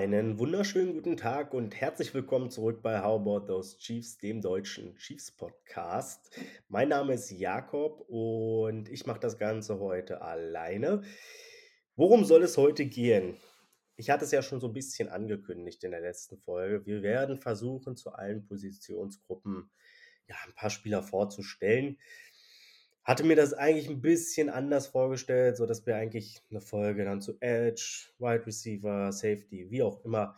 Einen wunderschönen guten Tag und herzlich willkommen zurück bei How About Those Chiefs, dem deutschen Chiefs Podcast. Mein Name ist Jakob und ich mache das Ganze heute alleine. Worum soll es heute gehen? Ich hatte es ja schon so ein bisschen angekündigt in der letzten Folge. Wir werden versuchen, zu allen Positionsgruppen ja, ein paar Spieler vorzustellen. Hatte mir das eigentlich ein bisschen anders vorgestellt, sodass wir eigentlich eine Folge dann zu Edge, Wide Receiver, Safety, wie auch immer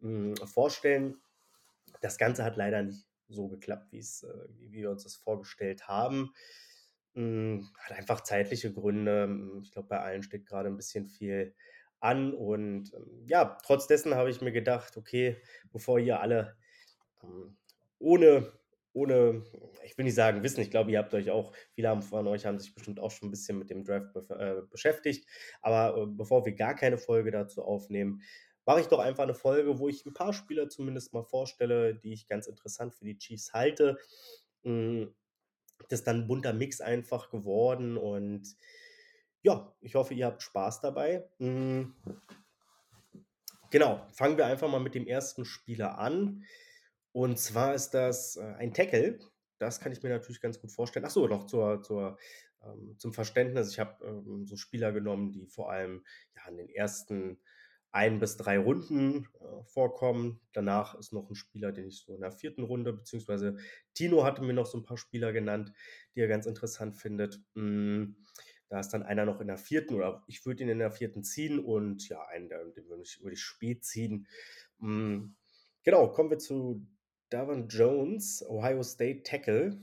mh, hm, vorstellen. Das Ganze hat leider nicht so geklappt, äh, wie wir uns das vorgestellt haben. Mh, hm, hat einfach zeitliche Gründe. Ich glaube, bei allen steht gerade ein bisschen viel an. Und ähm, ja, trotz dessen habe ich mir gedacht, okay, bevor ihr alle ähm, ohne, ohne, ich will nicht sagen wissen, ich glaube, ihr habt euch auch, viele von euch haben sich bestimmt auch schon ein bisschen mit dem Draft be äh, beschäftigt. Aber äh, bevor wir gar keine Folge dazu aufnehmen, mache ich doch einfach eine Folge, wo ich ein paar Spieler zumindest mal vorstelle, die ich ganz interessant für die Chiefs halte. Hm, das ist dann ein bunter Mix einfach geworden und ja, ich hoffe, ihr habt Spaß dabei. Hm. Genau, fangen wir einfach mal mit dem ersten Spieler an. Und zwar ist das äh, ein Tackle. Das kann ich mir natürlich ganz gut vorstellen. Achso, noch zur, zur, ähm, zum Verständnis. Ich habe ähm, so Spieler genommen, die vor allem ja, in den ersten ein bis drei Runden äh, vorkommen. Danach ist noch ein Spieler, den ich so in der vierten Runde, beziehungsweise Tino hatte mir noch so ein paar Spieler genannt, die er ganz interessant findet. Hm. Da ist dann einer noch in der vierten oder ich würde ihn in der vierten ziehen und ja, einen, den würde ich, würde ich spät ziehen. Mm, genau, kommen wir zu Davon Jones, Ohio State Tackle,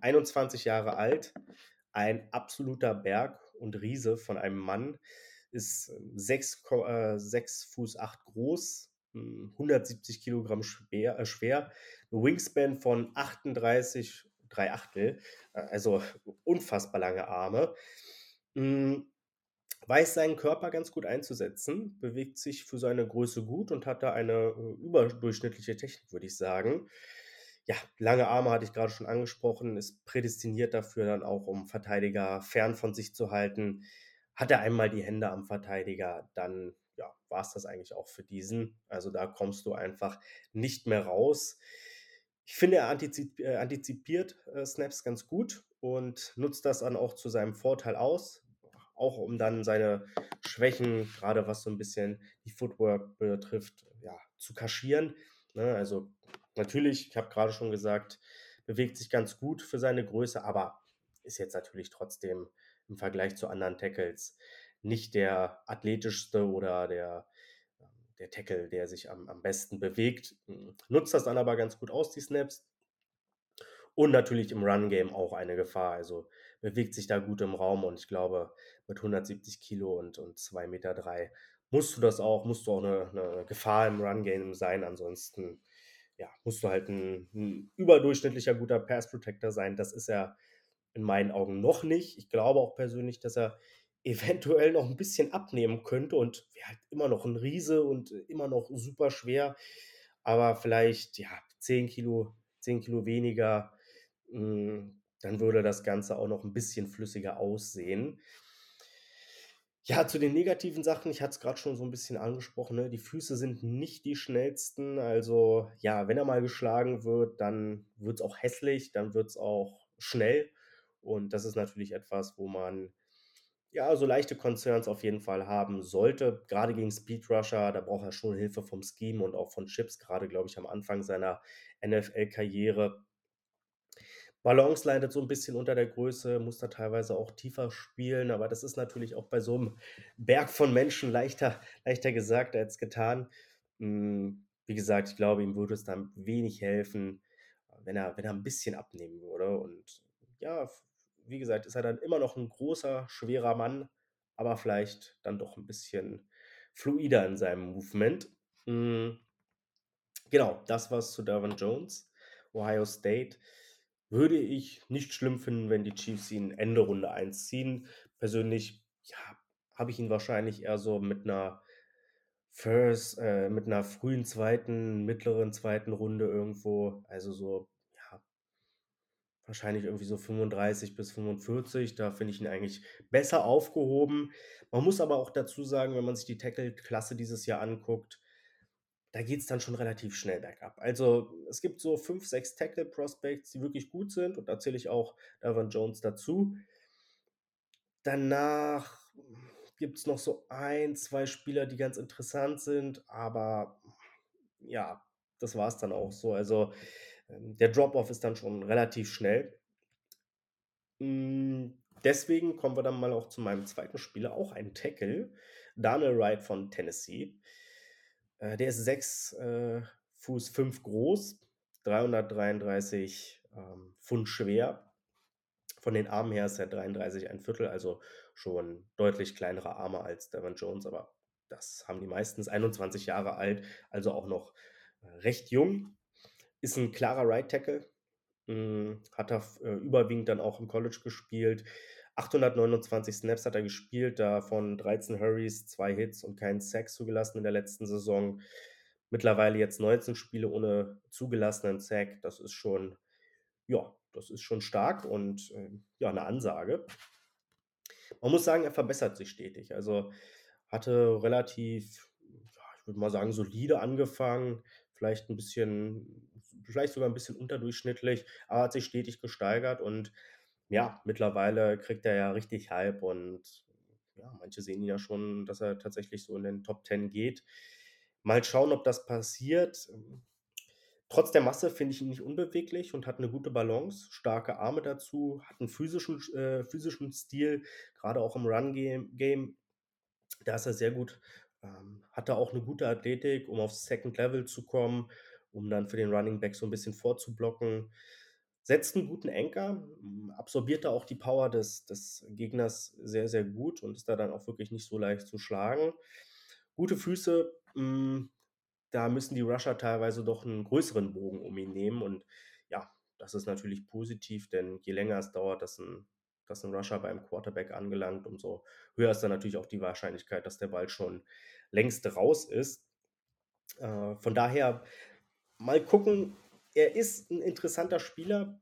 21 mm, Jahre alt, ein absoluter Berg und Riese von einem Mann, ist 6, äh, 6 Fuß 8 groß, 170 mm, Kilogramm schwer, äh, schwer, Wingspan von 38 drei Achtel, äh, also unfassbar lange Arme. Hm, weiß seinen Körper ganz gut einzusetzen, bewegt sich für seine Größe gut und hat da eine äh, überdurchschnittliche Technik, würde ich sagen. Ja, lange Arme hatte ich gerade schon angesprochen, ist prädestiniert dafür dann auch, um Verteidiger fern von sich zu halten. Hat er einmal die Hände am Verteidiger, dann ja, war es das eigentlich auch für diesen. Also da kommst du einfach nicht mehr raus. Ich finde, er äh, antizipiert äh, Snaps ganz gut und nutzt das dann auch zu seinem Vorteil aus, auch um dann seine Schwächen, gerade was so ein bisschen die Footwork betrifft, ja, zu kaschieren. Ne, also natürlich, ich habe gerade schon gesagt, bewegt sich ganz gut für seine Größe, aber ist jetzt natürlich trotzdem im Vergleich zu anderen Tackles nicht der athletischste oder der der Tackle, der sich am, am besten bewegt. Nutzt das dann aber ganz gut aus, die Snaps. Und natürlich im Run-Game auch eine Gefahr. Also bewegt sich da gut im Raum und ich glaube, mit 170 Kilo und, und 2,3 Meter drei musst du das auch, musst du auch eine, eine Gefahr im Run-Game sein. Ansonsten ja, musst du halt ein, ein überdurchschnittlicher guter Pass-Protector sein. Das ist er in meinen Augen noch nicht. Ich glaube auch persönlich, dass er eventuell noch ein bisschen abnehmen könnte und wäre halt immer noch ein Riese und immer noch super schwer, aber vielleicht, ja, 10 Kilo 10 Kilo weniger, hm, dann würde das Ganze auch noch ein bisschen flüssiger aussehen. Ja, zu den negativen Sachen, ich hatte es gerade schon so ein bisschen angesprochen, ne? Die Füße sind nicht die schnellsten. Also, ja, wenn er mal geschlagen wird, dann wird es auch hässlich, dann wird es auch schnell und das ist natürlich etwas, wo man ja, so leichte Concerns auf jeden Fall haben sollte. Gerade gegen Speedrusher, da braucht er schon Hilfe vom Scheme und auch von Chips, gerade, glaube ich, am Anfang seiner NFL-Karriere. Balance leidet so ein bisschen unter der Größe, muss da teilweise auch tiefer spielen, aber das ist natürlich auch bei so einem Berg von Menschen leichter, leichter gesagt als getan. Hm, wie gesagt, ich glaube, ihm würde es dann wenig helfen, wenn er, wenn er ein bisschen abnehmen würde. Und ja, wie gesagt, ist er dann immer noch ein großer, schwerer Mann, aber vielleicht dann doch ein bisschen fluider in seinem Movement. Mhm. Genau, das war's zu Davon Jones. Ohio State würde ich nicht schlimm finden, wenn die Chiefs ihn Ende Runde 1 ziehen. Persönlich, ja, habe ich ihn wahrscheinlich eher so mit einer First, äh, mit einer frühen zweiten, mittleren zweiten Runde irgendwo, also so wahrscheinlich irgendwie so 35 bis 45. Da finde ich ihn eigentlich besser aufgehoben. Man muss aber auch dazu sagen, wenn man sich die Tackle-Klasse dieses Jahr anguckt, da geht's dann schon relativ schnell bergab. Also, es gibt so 5, 6 Tackle-Prospects, die wirklich gut sind und da zähle ich auch Davon Jones dazu. Danach gibt's noch so 1, 2 Spieler, die ganz interessant sind, aber ja, das war's dann auch so. Also, ähm, der Drop-off ist dann schon relativ schnell. Hm, deswegen kommen wir dann mal auch zu meinem zweiten Spieler, auch ein Tackle, Daniel Wright von Tennessee. Äh, der ist 6 äh, Fuß 5 groß, 333 ähm, Pfund schwer. Von den Armen her ist er 33 ein Viertel, also schon deutlich kleinere Arme als Devon Jones, aber das haben die meistens. 21 Jahre alt, also auch noch äh, recht jung. Ist ein klarer Right Tackle. Hm, hat er äh, überwiegend dann auch im College gespielt. 829 Snaps hat er gespielt, davon 13 Hurries, 2 Hits und keinen Sack zugelassen in der letzten Saison. Mittlerweile jetzt 19 Spiele ohne zugelassenen Sack. Das ist schon, ja, das ist schon stark und äh, ja, eine Ansage. Man muss sagen, er verbessert sich stetig. Also hatte relativ, ja, ich würde mal sagen, solide angefangen, vielleicht ein bisschen, vielleicht sogar ein bisschen unterdurchschnittlich, aber hat sich stetig gesteigert und ja, mittlerweile kriegt er ja richtig Hype und ja, manche sehen ihn ja schon, dass er tatsächlich so in den Top 10 geht. Mal schauen, ob das passiert. Trotz der Masse finde ich ihn nicht unbeweglich und hat eine gute Balance, starke Arme dazu, hat einen physischen, äh, physischen Stil, gerade auch im Run-Game. Game. Da ist er sehr gut. Ähm, hat er auch eine gute Athletik, um aufs Second Level zu kommen, um dann für den Running Back so ein bisschen vorzublocken setzt einen guten Anker, absorbiert da auch die Power des des Gegners sehr, sehr gut und ist da dann auch wirklich nicht so leicht zu schlagen. Gute Füße, hm, da müssen die Rusher teilweise doch einen größeren Bogen um ihn nehmen und ja, das ist natürlich positiv, denn je länger es dauert, dass ein dass 'n Rusher beim Quarterback angelangt, umso höher ist dann natürlich auch die Wahrscheinlichkeit, dass der Ball schon längst raus ist. Äh, von daher mal gucken, er ist ein interessanter Spieler.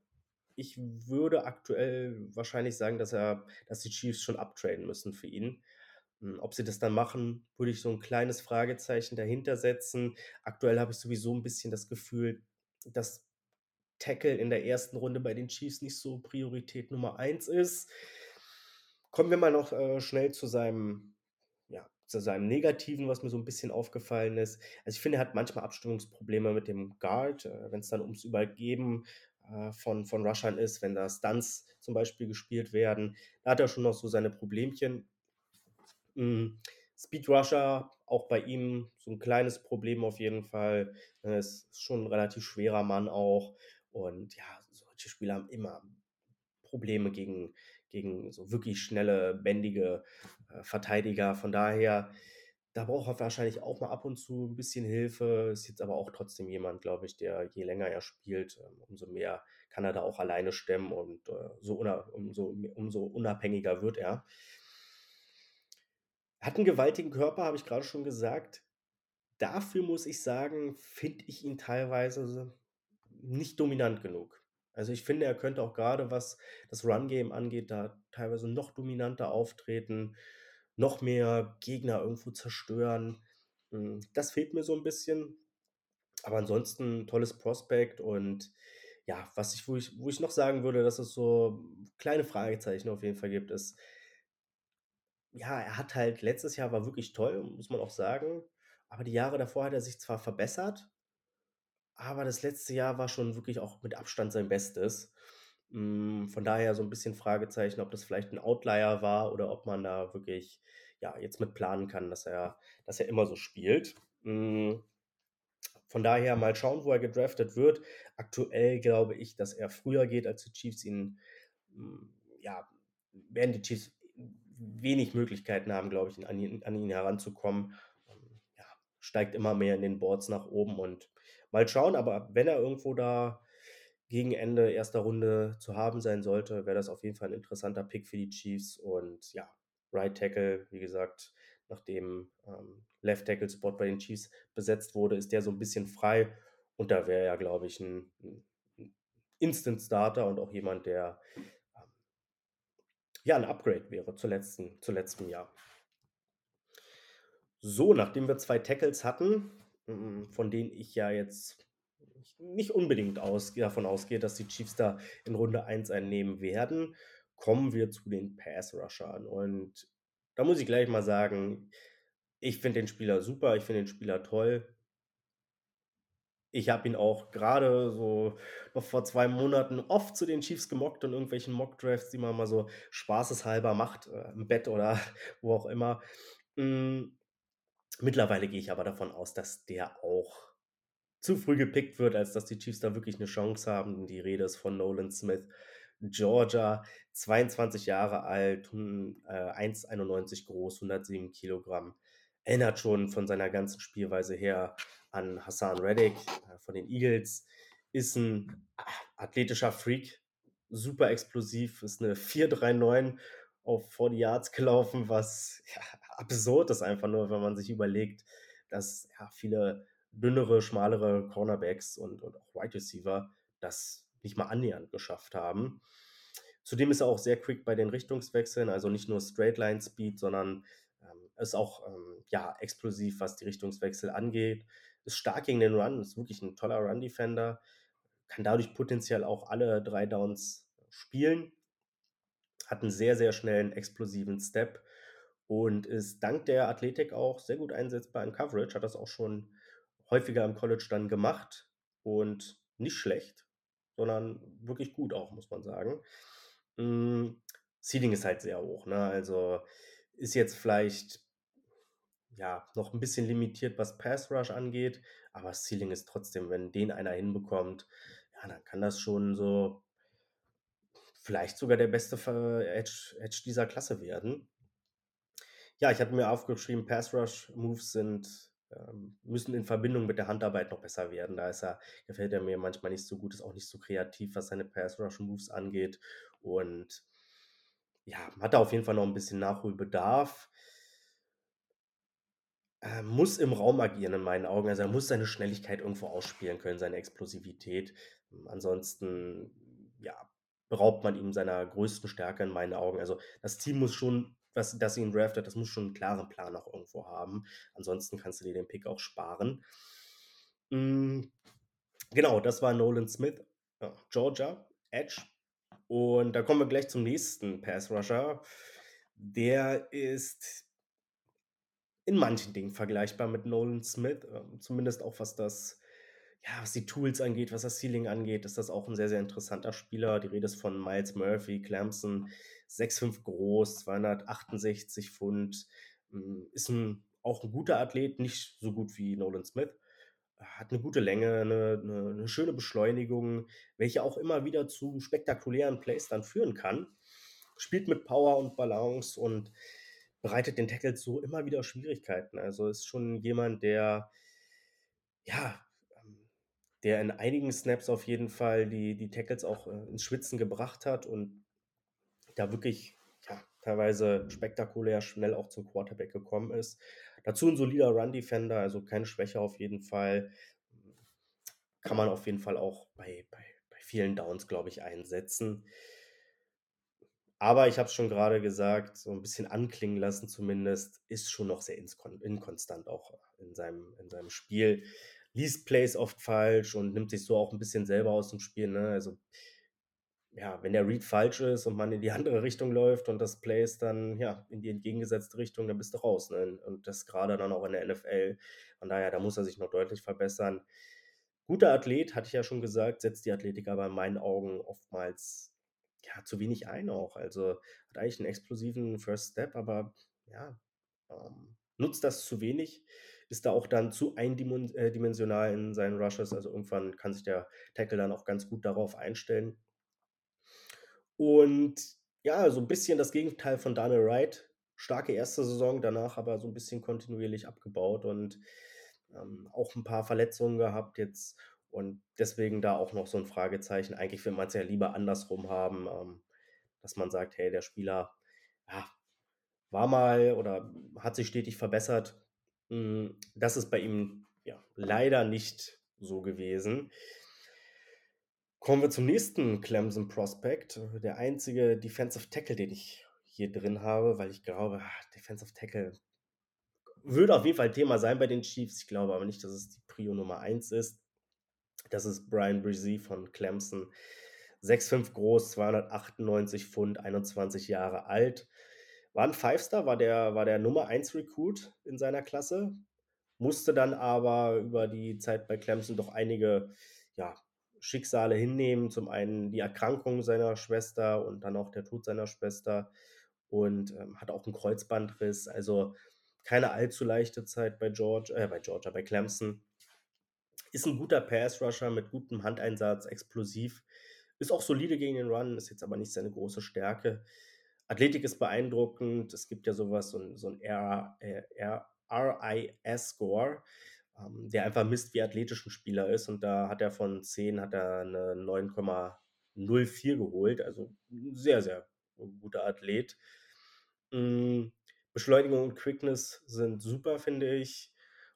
Ich würde aktuell wahrscheinlich sagen, dass er dass die Chiefs schon uptraden müssen für ihn. Hm, ob sie das dann machen, würde ich so ein kleines Fragezeichen dahinter setzen. Aktuell habe ich sowieso ein bisschen das Gefühl, dass Tackle in der ersten Runde bei den Chiefs nicht so Priorität Nummer eins ist. Kommen wir mal noch, äh, schnell zu seinem zu seinem Negativen, was mir so ein bisschen aufgefallen ist. Also, ich finde, er hat manchmal Abstimmungsprobleme mit dem Guard, äh, wenn es dann ums Übergeben, äh, von von Rushern ist, wenn da Stunts zum Beispiel gespielt werden. Da hat er schon noch so seine Problemchen. Hm, Speed Rusher, auch bei ihm so ein kleines Problem auf jeden Fall. Er ist schon 'n relativ schwerer Mann auch und ja, solche Spieler haben immer Probleme gegen gegen so wirklich schnelle, bändige, äh, Verteidiger. Von daher, da braucht er wahrscheinlich auch mal ab und zu ein bisschen Hilfe. Ist jetzt aber auch trotzdem jemand, glaube ich, der je länger er spielt, ähm, umso mehr kann er da auch alleine stemmen und, äh, so umso umso unabhängiger wird er. Hat einen gewaltigen Körper, habe ich gerade schon gesagt. Dafür muss ich sagen, finde ich ihn teilweise nicht dominant genug. Also, ich finde, er könnte auch gerade was das Run-Game angeht, da teilweise noch dominanter auftreten, noch mehr Gegner irgendwo zerstören. Hm, das fehlt mir so ein bisschen, aber ansonsten tolles Prospect und ja, was ich wo ich wo ich noch sagen würde, dass es so kleine Fragezeichen auf jeden Fall gibt, ist ja, er hat halt letztes Jahr war wirklich toll, muss man auch sagen, aber die Jahre davor hat er sich zwar verbessert, aber das letzte Jahr war schon wirklich auch mit Abstand sein Bestes. Hm, von daher so 'n bisschen Fragezeichen, ob das vielleicht 'n Outlier war oder ob man da wirklich, ja, jetzt mit planen kann, dass er dass er immer so spielt. Hm, von daher mal schauen, wo er gedraftet wird. Aktuell glaube ich, dass er früher geht, als die Chiefs ihn hm, ja, werden die Chiefs wenig Möglichkeiten haben, glaube ich, an ihn an ihn heranzukommen. Ja, steigt immer mehr in den Boards nach oben und mal schauen, aber wenn er irgendwo da gegen Ende erster Runde zu haben sein sollte, wäre das auf jeden Fall ein interessanter Pick für die Chiefs und ja, Right Tackle, wie gesagt, nachdem, ähm, Left Tackle Spot bei den Chiefs besetzt wurde, ist der so ein bisschen frei und da wäre ja, glaube ich, ein 'n Instant Starter und auch jemand, der ähm, ja ein Upgrade wäre zu letzten, zu letztem Jahr. So, nachdem wir zwei Tackles hatten, von denen ich ja jetzt nicht unbedingt aus, davon ausgehe, dass die Chiefs da in Runde 1 einnehmen werden, kommen wir zu den Pass-Rushern. Und da muss ich gleich mal sagen, ich finde den Spieler super, ich finde den Spieler toll. Ich habe ihn auch gerade so noch vor zwei Monaten oft zu den Chiefs gemockt und irgendwelchen Mock-Drafts, die man mal so spaßeshalber macht, äh, im Bett oder wo auch immer. Mm, mittlerweile gehe ich aber davon aus, dass der auch zu früh gepickt wird, als dass die Chiefs da wirklich eine Chance haben. Die Rede ist von Nolan Smith, Georgia, 22 Jahre alt, hm, äh, 1,91 groß, 107 Kilogramm. Erinnert schon von seiner ganzen Spielweise her an Hassan Reddick äh, von den Eagles. Ist ein athletischer Freak, super explosiv, ist eine 4,39 auf 40 Yards gelaufen, was ja, absurd ist einfach nur, wenn man sich überlegt, dass ja, viele dünnere, schmalere Cornerbacks und, und auch Wide Receiver das nicht mal annähernd geschafft haben. Zudem ist er auch sehr quick bei den Richtungswechseln, also nicht nur Straight Line Speed, sondern ähm, ist auch ähm, ja, explosiv, was die Richtungswechsel angeht. Ist stark gegen den Run, ist wirklich ein toller Run-Defender, kann dadurch potenziell auch alle drei Downs spielen, hat einen sehr, sehr schnellen, explosiven Step und ist dank der Athletik auch sehr gut einsetzbar in Coverage, hat das auch schon häufiger im College dann gemacht und nicht schlecht, sondern wirklich gut auch, muss man sagen. Hm, Seeding ist halt sehr hoch, ne? Also ist jetzt vielleicht ja noch ein bisschen limitiert, was Pass Rush angeht, aber Ceiling ist trotzdem, wenn den einer hinbekommt, ja, dann kann das schon so vielleicht sogar der beste Edge, Edge dieser Klasse werden. Ja, ich hatte mir aufgeschrieben, Pass Rush Moves sind ähm, müssen in Verbindung mit der Handarbeit noch besser werden. Da ist er, gefällt er mir manchmal nicht so gut, ist auch nicht so kreativ, was seine Pass-Rush-Moves angeht. Und ja, hat da auf jeden Fall noch ein bisschen Nachholbedarf. Er muss im Raum agieren, in meinen Augen. Also er muss seine Schnelligkeit irgendwo ausspielen können, seine Explosivität. Ansonsten, ja, beraubt man ihm seiner größten Stärke in meinen Augen. Also das Team muss schon was, dass sie ihn draftet, das muss schon einen klaren Plan auch irgendwo haben. Ansonsten kannst du dir den Pick auch sparen. Mhm. Genau, das war Nolan Smith, ja, Georgia, Edge. Und da kommen wir gleich zum nächsten Pass Rusher. Der ist in manchen Dingen vergleichbar mit Nolan Smith, äh, zumindest auch was das ja, was die Tools angeht, was das Ceiling angeht, ist das auch ein sehr, sehr interessanter Spieler. Die Rede ist von Miles Murphy, Clemson, 6'5 groß, 268 Pfund, hm, ist ein, auch ein guter Athlet, nicht so gut wie Nolan Smith. Hat eine gute Länge, eine, eine, eine schöne Beschleunigung, welche auch immer wieder zu spektakulären Plays dann führen kann. Spielt mit Power und Balance und bereitet den Tackles so immer wieder Schwierigkeiten. Also ist schon jemand, der ja, der in einigen Snaps auf jeden Fall die, die Tackles auch äh, ins Schwitzen gebracht hat und da wirklich ja, teilweise spektakulär schnell auch zum Quarterback gekommen ist. Dazu ein solider Run-Defender, also keine Schwäche auf jeden Fall. Kann man auf jeden Fall auch bei, bei, bei vielen Downs, glaube ich, einsetzen. Aber ich habe es schon gerade gesagt, so ein bisschen anklingen lassen zumindest, ist schon noch sehr inkonstant auch in seinem, in seinem Spiel liest Plays oft falsch und nimmt sich so auch ein bisschen selber aus dem Spiel. Ne? Also, ja, wenn der Read falsch ist und man in die andere Richtung läuft und das Play ist dann ja in die entgegengesetzte Richtung, dann bist du raus. Ne? Und das gerade dann auch in der NFL. Von daher, da muss er sich noch deutlich verbessern. Guter Athlet, hatte ich ja schon gesagt, setzt die Athletik aber in meinen Augen oftmals ja, zu wenig ein auch. Also hat eigentlich einen explosiven First Step, aber ja, ähm, nutzt das zu wenig ist da auch dann zu eindimensional äh, in seinen Rushes. Also irgendwann kann sich der Tackle dann auch ganz gut darauf einstellen. Und ja, so ein bisschen das Gegenteil von Daniel Wright. Starke erste Saison, danach aber so ein bisschen kontinuierlich abgebaut und ähm, auch ein paar Verletzungen gehabt jetzt. Und deswegen da auch noch so ein Fragezeichen. Eigentlich will man es ja lieber andersrum haben, ähm, dass man sagt, hey, der Spieler ja, war mal oder hat sich stetig verbessert. Hm, das ist bei ihm ja leider nicht so gewesen. Kommen wir zum nächsten Clemson Prospect. Der einzige Defensive Tackle, den ich hier drin habe, weil ich glaube, ah, Defensive Tackle würde auf jeden Fall Thema sein bei den Chiefs. Ich glaube aber nicht, dass es die Prio Nummer 1 ist. Das ist Brian Brzee von Clemson. 6'5 groß, 298 Pfund, 21 Jahre alt. War ein Five-Star, war der, war der Nummer 1 Recruit in seiner Klasse. Musste dann aber über die Zeit bei Clemson doch einige ja, Schicksale hinnehmen. Zum einen die Erkrankung seiner Schwester und dann auch der Tod seiner Schwester und ähm, hat auch einen Kreuzbandriss. Also keine allzu leichte Zeit bei George, äh, bei Georgia, bei Clemson. Ist ein guter Pass-Rusher mit gutem Handeinsatz, explosiv. Ist auch solide gegen den Run, ist jetzt aber nicht seine große Stärke. Athletik ist beeindruckend. Es gibt ja sowas, so ein, so ein RIS-Score, ähm, der einfach misst, wie athletisch ein Spieler ist. Und da hat er von 10 hat er eine 9,04 geholt. Also sehr, sehr guter Athlet. Mhm. Beschleunigung und Quickness sind super, finde ich.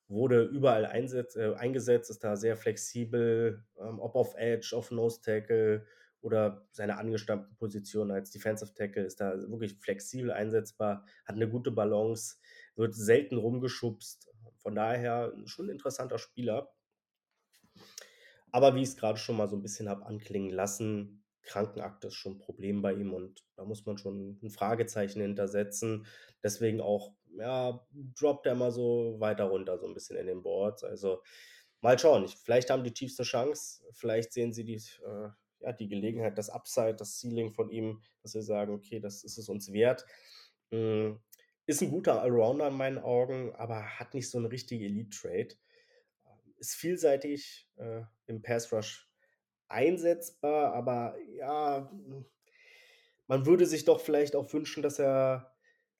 Wurde überall einsetz, äh, eingesetzt, ist da sehr flexibel, ähm, ob auf Edge, auf Nose Tackle oder seine angestammten Positionen als Defensive Tackle ist da wirklich flexibel einsetzbar, hat eine gute Balance, wird selten rumgeschubst. Von daher schon ein interessanter Spieler. Aber wie ich es gerade schon mal so ein bisschen habe anklingen lassen, Krankenakte ist schon ein Problem bei ihm und da muss man schon ein Fragezeichen hintersetzen. Deswegen auch, ja, droppt er mal so weiter runter, so ein bisschen in den Boards. Also mal schauen. Vielleicht haben die Chiefs eine Chance. Vielleicht sehen sie die, äh, ja, die Gelegenheit, das Upside, das Ceiling von ihm, dass sie sagen, okay, das ist es uns wert. Ist ein guter Allrounder in meinen Augen, aber hat nicht so eine richtige Elite-Trade. Ist vielseitig äh, im Pass Rush einsetzbar, aber ja, man würde sich doch vielleicht auch wünschen, dass er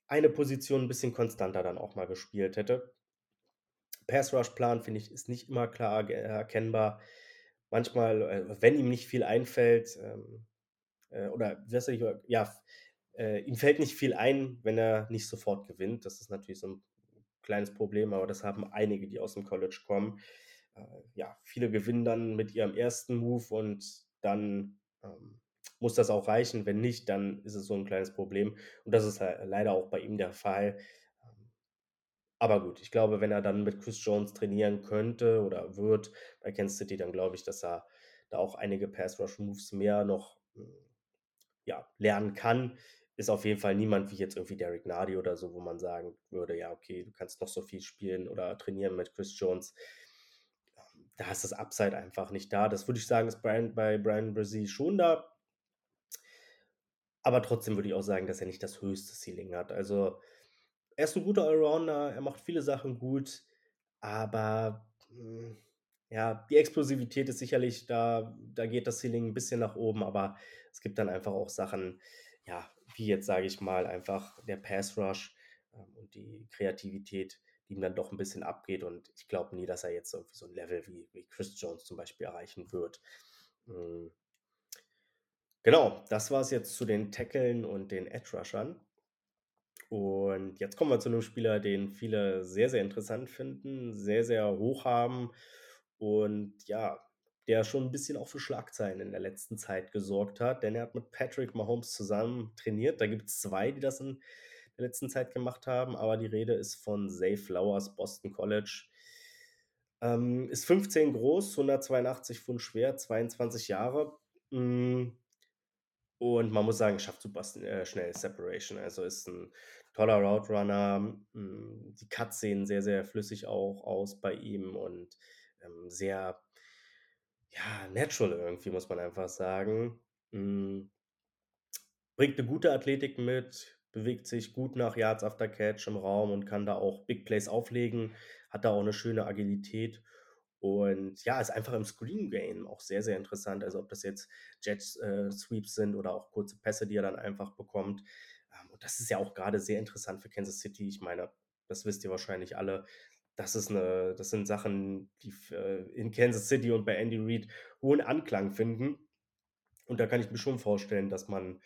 eine Position ein bisschen konstanter dann auch mal gespielt hätte. Pass-Rush-Plan, finde ich, ist nicht immer klar erkennbar. Manchmal, äh, wenn ihm nicht viel einfällt, ähm, äh, oder ja, äh, ihm fällt nicht viel ein, wenn er nicht sofort gewinnt. Das ist natürlich so ein kleines Problem, aber das haben einige, die aus dem College kommen äh, ja, viele gewinnen dann mit ihrem ersten Move und dann ähm, muss das auch reichen. Wenn nicht, dann ist es so ein kleines Problem. Und das ist halt leider auch bei ihm der Fall. Ähm, aber gut, ich glaube, wenn er dann mit Chris Jones trainieren könnte oder wird bei Kansas City, dann glaube ich, dass er da auch einige Pass-Rush-Moves mehr noch hm, ja, lernen kann. Ist auf jeden Fall niemand wie jetzt irgendwie Derek Nardi oder so, wo man sagen würde, ja, okay, du kannst noch so viel spielen oder trainieren mit Chris Jones da ist das Upside einfach nicht da. Das würde ich sagen, ist Brian, bei Brian Brzee schon da. Aber trotzdem würde ich auch sagen, dass er nicht das höchste Ceiling hat. Also, er ist ein guter Allrounder, er macht viele Sachen gut, aber hm, ja, die Explosivität ist sicherlich da, da geht das Ceiling ein bisschen nach oben, aber es gibt dann einfach auch Sachen, ja, wie jetzt sage ich mal, einfach der Pass Rush ähm, und die Kreativität, die ihm dann doch ein bisschen abgeht. Und ich glaube nie, dass er jetzt irgendwie so ein Level wie, wie Chris Jones zum Beispiel erreichen wird. Mhm. Genau, das war es jetzt zu den Tackeln und den Edge-Rushern. Und jetzt kommen wir zu einem Spieler, den viele sehr, sehr interessant finden, sehr, sehr hoch haben und ja, der schon ein bisschen auch für Schlagzeilen in der letzten Zeit gesorgt hat, denn er hat mit Patrick Mahomes zusammen trainiert. Da gibt es zwei, die das in der letzten Zeit gemacht haben, aber die Rede ist von Zay Flowers, Boston College. Ähm, ist 15 groß, 182 Pfund schwer, 22 Jahre. Mm. Und man muss sagen, schafft super äh, schnell Separation. Also ist ein toller Route Runner. Mm. Die Cuts sehen sehr, sehr flüssig auch aus bei ihm und ähm, sehr, ja, natural irgendwie, muss man einfach sagen. Mm. Bringt eine gute Athletik mit, bewegt sich gut nach Yards after Catch im Raum und kann da auch Big Plays auflegen, hat da auch eine schöne Agilität und ja, ist einfach im Screen Game auch sehr, sehr interessant. Also ob das jetzt Jet äh, Sweeps sind oder auch kurze Pässe, die er dann einfach bekommt. Ähm, und das ist ja auch gerade sehr interessant für Kansas City. Ich meine, das wisst ihr wahrscheinlich alle. Das, ist eine, das sind Sachen, die in Kansas City und bei Andy Reid hohen Anklang finden. Und da kann ich mir schon vorstellen, dass man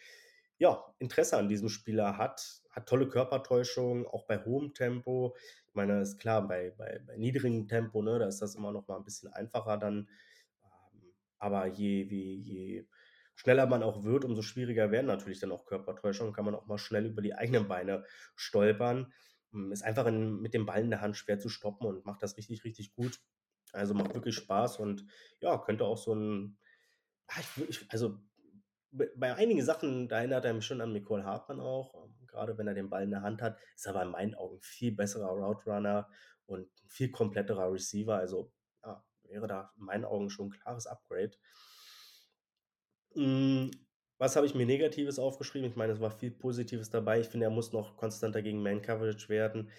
ja, Interesse an diesem Spieler hat, hat tolle Körpertäuschung, auch bei hohem Tempo. Ich meine, ist klar, bei, bei, bei niedrigem Tempo, ne, da ist das immer noch mal ein bisschen einfacher dann. Ähm, Aber je wie je schneller man auch wird, umso schwieriger werden natürlich dann auch Körpertäuschungen, kann man auch mal schnell über die eigenen Beine stolpern. Hm, ist einfach in mit dem Ball in der Hand schwer zu stoppen und macht das richtig, richtig gut. Also, macht wirklich Spaß und ja, könnte auch so 'n ah, also, bei einigen Sachen, da erinnert er mich schon an Mecole Hardman auch, ähm, grade wenn er den Ball in der Hand hat, ist aber in meinen Augen viel besserer Route Runner und viel kompletterer Receiver. Also, ja, wäre da in meinen Augen schon 'n klares Upgrade. Was habe ich mir Negatives aufgeschrieben? Ich meine, es war viel Positives dabei. Ich finde, er muss noch konstanter gegen Man Coverage werden.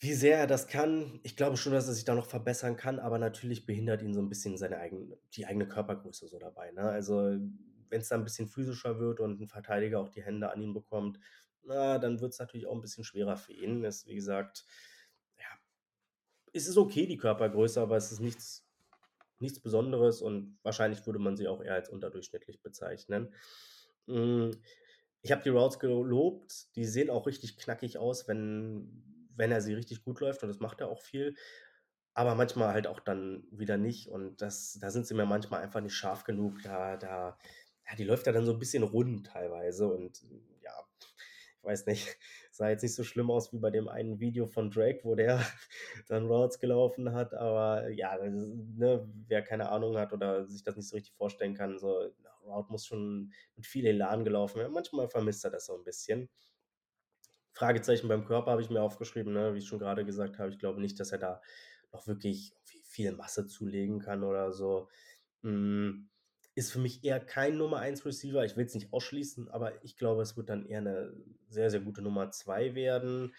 Wie sehr er das kann, ich glaube schon, dass er sich da noch verbessern kann, aber natürlich behindert ihn so 'n bisschen seine eigen die eigene Körpergröße so dabei, ne? Also, wenn's da 'n bisschen physischer wird und 'n Verteidiger auch die Hände an ihn bekommt, na, dann wird's natürlich auch 'n bisschen schwerer für ihn. Ist, wie gesagt ja, es ist okay, die Körpergröße, aber es ist nichts nichts Besonderes und wahrscheinlich würde man sie auch eher als unterdurchschnittlich bezeichnen. Hm, ich habe die Routes gelobt, die sehen auch richtig knackig aus, wenn wenn er sie richtig gut läuft und das macht er auch viel, aber manchmal halt auch dann wieder nicht und das da sind sie mir manchmal einfach nicht scharf genug. Da da ja, die läuft ja dann so 'n bisschen rund teilweise und ja, ich weiß nicht, sah jetzt nicht so schlimm aus wie bei dem einen Video von Drake, wo der dann Routes gelaufen hat, aber ja, ne, wer keine Ahnung hat oder sich das nicht so richtig vorstellen kann, so Route muss schon mit viel Elan gelaufen werden. Manchmal vermisst er das so 'n bisschen. Fragezeichen beim Körper habe ich mir aufgeschrieben, ne, wie ich schon grade gesagt habe. Ich glaube nicht, dass er da noch wirklich vi viel Masse zulegen kann oder so. Hm, ist für mich eher kein Nummer 1 Receiver. Ich will's nicht ausschließen, aber ich glaube, es wird dann eher 'ne sehr, sehr gute Nummer 2 werden.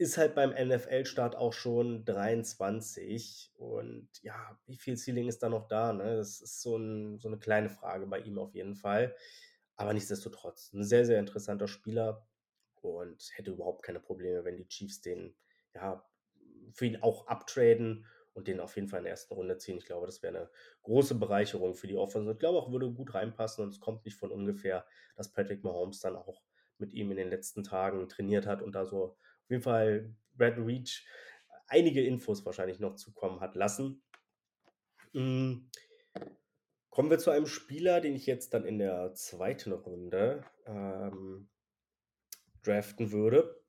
Ist halt beim NFL-Start auch schon 23 und ja, wie viel Ceiling ist da noch da, ne? Das ist so 'n so 'ne kleine Frage bei ihm auf jeden Fall. Aber nichtsdestotrotz 'n sehr, sehr interessanter Spieler und hätte überhaupt keine Probleme, wenn die Chiefs den, ja, für ihn auch uptraden und den auf jeden Fall in der 1. Runde ziehen. Ich glaube, das wäre 'ne große Bereicherung für die Offense. Ich glaube auch, würde gut reinpassen und es kommt nicht von ungefähr, dass Patrick Mahomes dann auch mit ihm in den letzten Tagen trainiert hat und da so auf jeden Fall Brad Reach einige Infos wahrscheinlich noch zukommen hat lassen. Hm, kommen wir zu einem Spieler, den ich jetzt dann in der 2. Runde, ähm draften würde.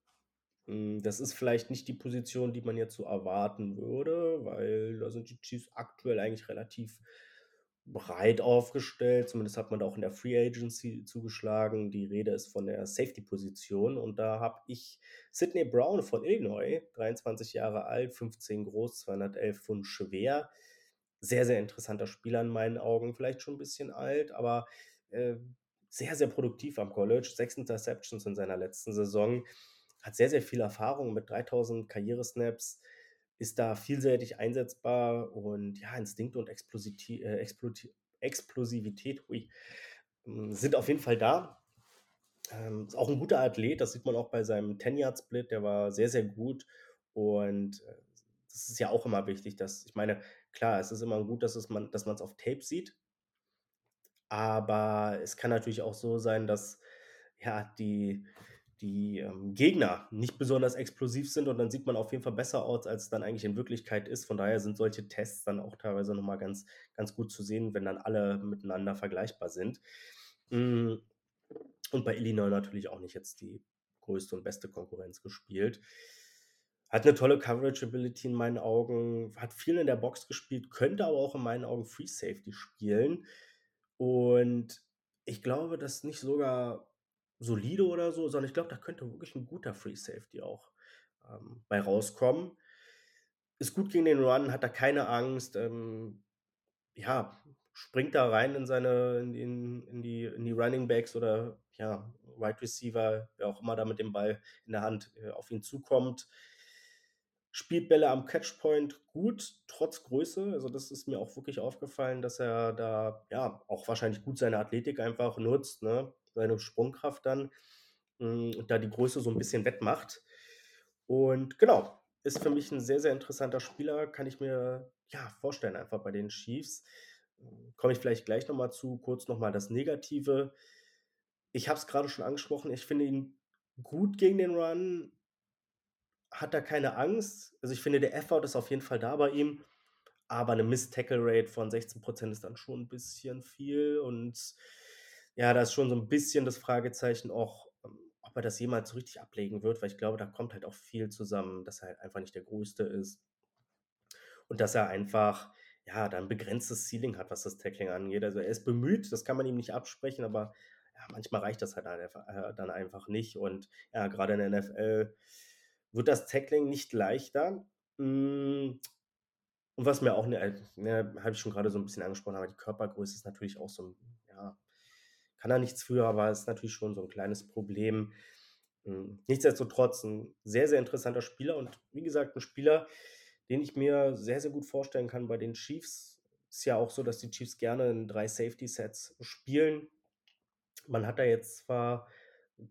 Hm, das ist vielleicht nicht die Position, die man jetzt so erwarten würde, weil da sind die Chiefs aktuell eigentlich relativ breit aufgestellt. Zumindest hat man da auch in der Free Agency zugeschlagen. Die Rede ist von der Safety-Position und da habe ich Sydney Brown von Illinois, 23 Jahre alt, 15 groß, 211 Pfund schwer. Sehr, sehr interessanter Spieler in meinen Augen, vielleicht schon 'n bisschen alt, aber, äh, sehr, sehr produktiv am College. 6 Interceptions in seiner letzten Saison. Hat sehr, sehr viel Erfahrung mit 3.000 Karrieresnaps, ist da vielseitig einsetzbar und ja, Instinkte und Explositi äh, Exploti Explosivität, ui, hm, sind auf jeden Fall da. Ähm, ist auch 'n guter Athlet, das sieht man auch bei seinem Ten-Yard-Split, der war sehr, sehr gut und, äh, das ist ja auch immer wichtig, dass ich meine, klar, es ist immer gut, dass es man dass man's auf Tape sieht aber es kann natürlich auch so sein, dass, ja, die die, ähm, Gegner nicht besonders explosiv sind und dann sieht man auf jeden Fall besser aus, als es dann eigentlich in Wirklichkeit ist. Von daher sind solche Tests dann auch teilweise noch mal ganz ganz gut zu sehen, wenn dann alle miteinander vergleichbar sind. Hm, und bei Illinois natürlich auch nicht jetzt die größte und beste Konkurrenz gespielt. Hat 'ne tolle Coverage Ability in meinen Augen, hat viel in der Box gespielt, könnte aber auch in meinen Augen Free Safety spielen. Und ich glaube, das ist nicht sogar solide oder so, sondern ich glaube, da könnte wirklich 'n guter Free Safety auch, ähm, bei rauskommen. Ist gut gegen den Run, hat da keine Angst, ähm, ja, springt da rein in seine in in in die in die Running Backs oder, ja, Wide Receiver, wer auch immer da mit dem Ball in der Hand, äh, auf ihn zukommt. Spielt Bälle am Catch-Point gut, trotz Größe. Also, das ist mir auch wirklich aufgefallen, dass er da, ja, auch wahrscheinlich gut seine Athletik einfach nutzt, ne, seine Sprungkraft dann, und da die Größe so 'n bisschen wettmacht. Und genau, ist für mich 'n sehr, sehr interessanter Spieler, kann ich mir, ja, vorstellen einfach bei den Chiefs. Komme ich vielleicht gleich noch mal zu. Kurz noch mal das Negative. Ich habe es grade schon angesprochen, ich finde ihn gut gegen den Run hat da keine Angst. Also, ich finde, der Effort ist auf jeden Fall da bei ihm, aber 'ne Missed Tackle Rate von 16 % ist dann schon 'n bisschen viel und ja, da ist schon so 'n bisschen das Fragezeichen auch, ähm, ob er das jemals so richtig ablegen wird, weil ich glaube, da kommt halt auch viel zusammen, dass er halt einfach nicht der Größte ist und dass er einfach, ja, da 'n begrenztes Ceiling hat, was das Tackling angeht. Also, er ist bemüht, das kann man ihm nicht absprechen, aber ja, manchmal reicht das halt äh, dann einfach nicht und ja, grade in der NFL wird das Tackling nicht leichter. Hm, und was mir auch 'ne äh, ne, habe ich schon grade so 'n bisschen angesprochen, aber die Körpergröße ist natürlich auch so 'n ja, kann er nichts für, aber ist natürlich schon so 'n kleines Problem. Hm, nichtsdestotrotz 'n sehr, sehr interessanter Spieler und wie gesagt, 'n Spieler, den ich mir sehr, sehr gut vorstellen kann bei den Chiefs. Ist ja auch so, dass die Chiefs gerne in 3 Safety Sets spielen. Man hat da jetzt zwar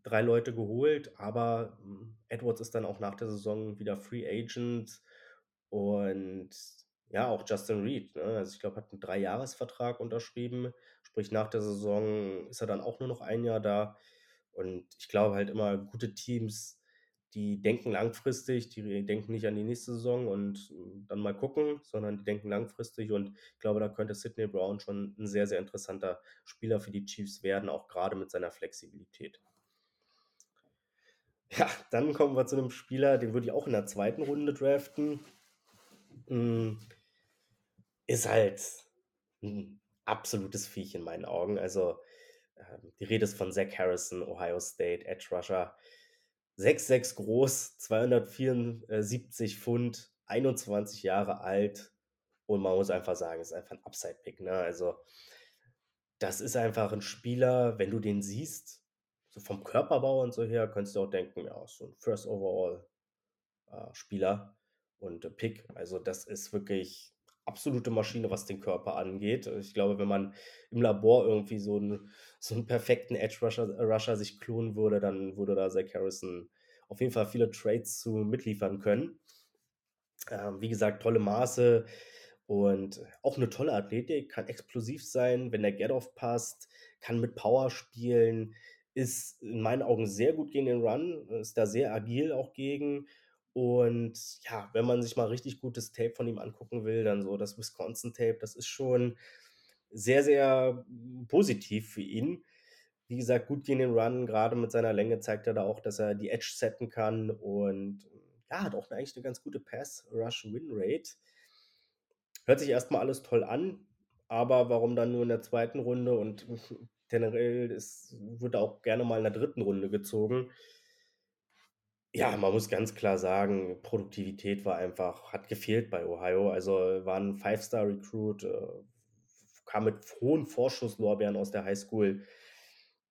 3 Leute geholt, aber, hm, Edwards ist dann auch nach der Saison wieder Free Agent und ja, auch Justin Reed, ne? Also, ich glaube, hat 'n Dreijahresvertrag unterschrieben, sprich nach der Saison ist er dann auch nur noch 1 Jahr da und ich glaube halt immer, gute Teams, die denken langfristig, die denken nicht an die nächste Saison und dann mal gucken, sondern die denken langfristig und ich glaube, da könnte Sydney Brown schon 'n sehr, sehr interessanter Spieler für die Chiefs werden, auch grade mit seiner Flexibilität. Ja, dann kommen wir zu 'nem Spieler, den würde ich auch in der 2. Runde draften. Ist halt 'n absolutes Viech in meinen Augen. Also, ähm, die Rede ist von Zach Harrison, Ohio State Edge Rusher. 6'6 groß, 274 Pfund, 21 Jahre alt und man muss einfach sagen, ist einfach 'n Upside Pick, ne? Also, das ist einfach 'n Spieler, wenn du den siehst, so vom Körperbau und so her, könntest du auch denken, ja, so 'n First Overall, äh, und, äh, Pick. Also, das ist wirklich absolute Maschine, was den Körper angeht. Ich glaube, wenn man im Labor irgendwie so 'n so 'n perfekten Edge Rusher Rusher sich klonen würde, dann würde da Zach Harrison auf jeden Fall viele Traits zu mitliefern können. Ähm, wie gesagt, tolle Maße und auch 'ne tolle Athletik, kann explosiv sein, wenn der Get-Off passt, kann mit Power spielen, ist in meinen Augen sehr gut gegen den Run, ist da sehr agil auch gegen und ja, wenn man sich mal richtig gutes Tape von ihm angucken will, dann so das Wisconsin Tape, das ist schon sehr, sehr, positiv für ihn. Wie gesagt, gut gegen den Run, grade mit seiner Länge zeigt er da auch, dass er die Edge setten kann und ja, hat auch eigentlich 'ne ganz gute Pass-Rush-Win-Rate. Hört sich erst mal alles toll an, aber warum dann nur in der 2. Runde und generell es wird auch gerne mal in der 3. Runde gezogen. Ja, man muss ganz klar sagen, Produktivität war einfach hat gefehlt bei Ohio. Also, war 'n Five-Star-Recruit, äh, kam mit hohen Vorschusslorbeeren aus der Highschool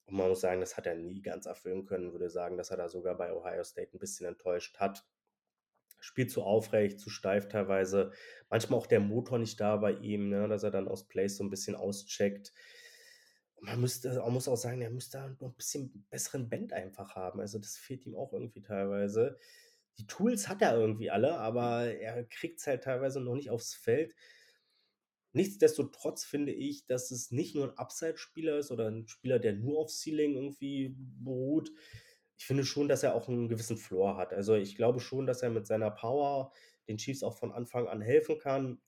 und man muss sagen, das hat er nie ganz erfüllen können. Würde sagen, dass er da sogar bei Ohio State 'n bisschen enttäuscht hat. Spielt zu aufrecht, zu steif teilweise. Manchmal auch der Motor nicht da bei ihm, ne, dass er dann aus Plays so 'n bisschen auscheckt. Man müsste man muss auch sagen, er müsste noch 'n bisschen besseren Bend einfach haben. Also, das fehlt ihm auch irgendwie teilweise. Die Tools hat er irgendwie alle, aber er kriegt's halt teilweise noch nicht aufs Feld. Nichtsdestotrotz finde ich, dass es nicht nur 'n Upside-Spieler ist oder 'n Spieler, der nur auf Ceiling irgendwie beruht. Ich finde schon, dass er auch 'n gewissen Floor hat. Also, ich glaube schon, dass er mit seiner Power den Chiefs auch von Anfang an helfen kann.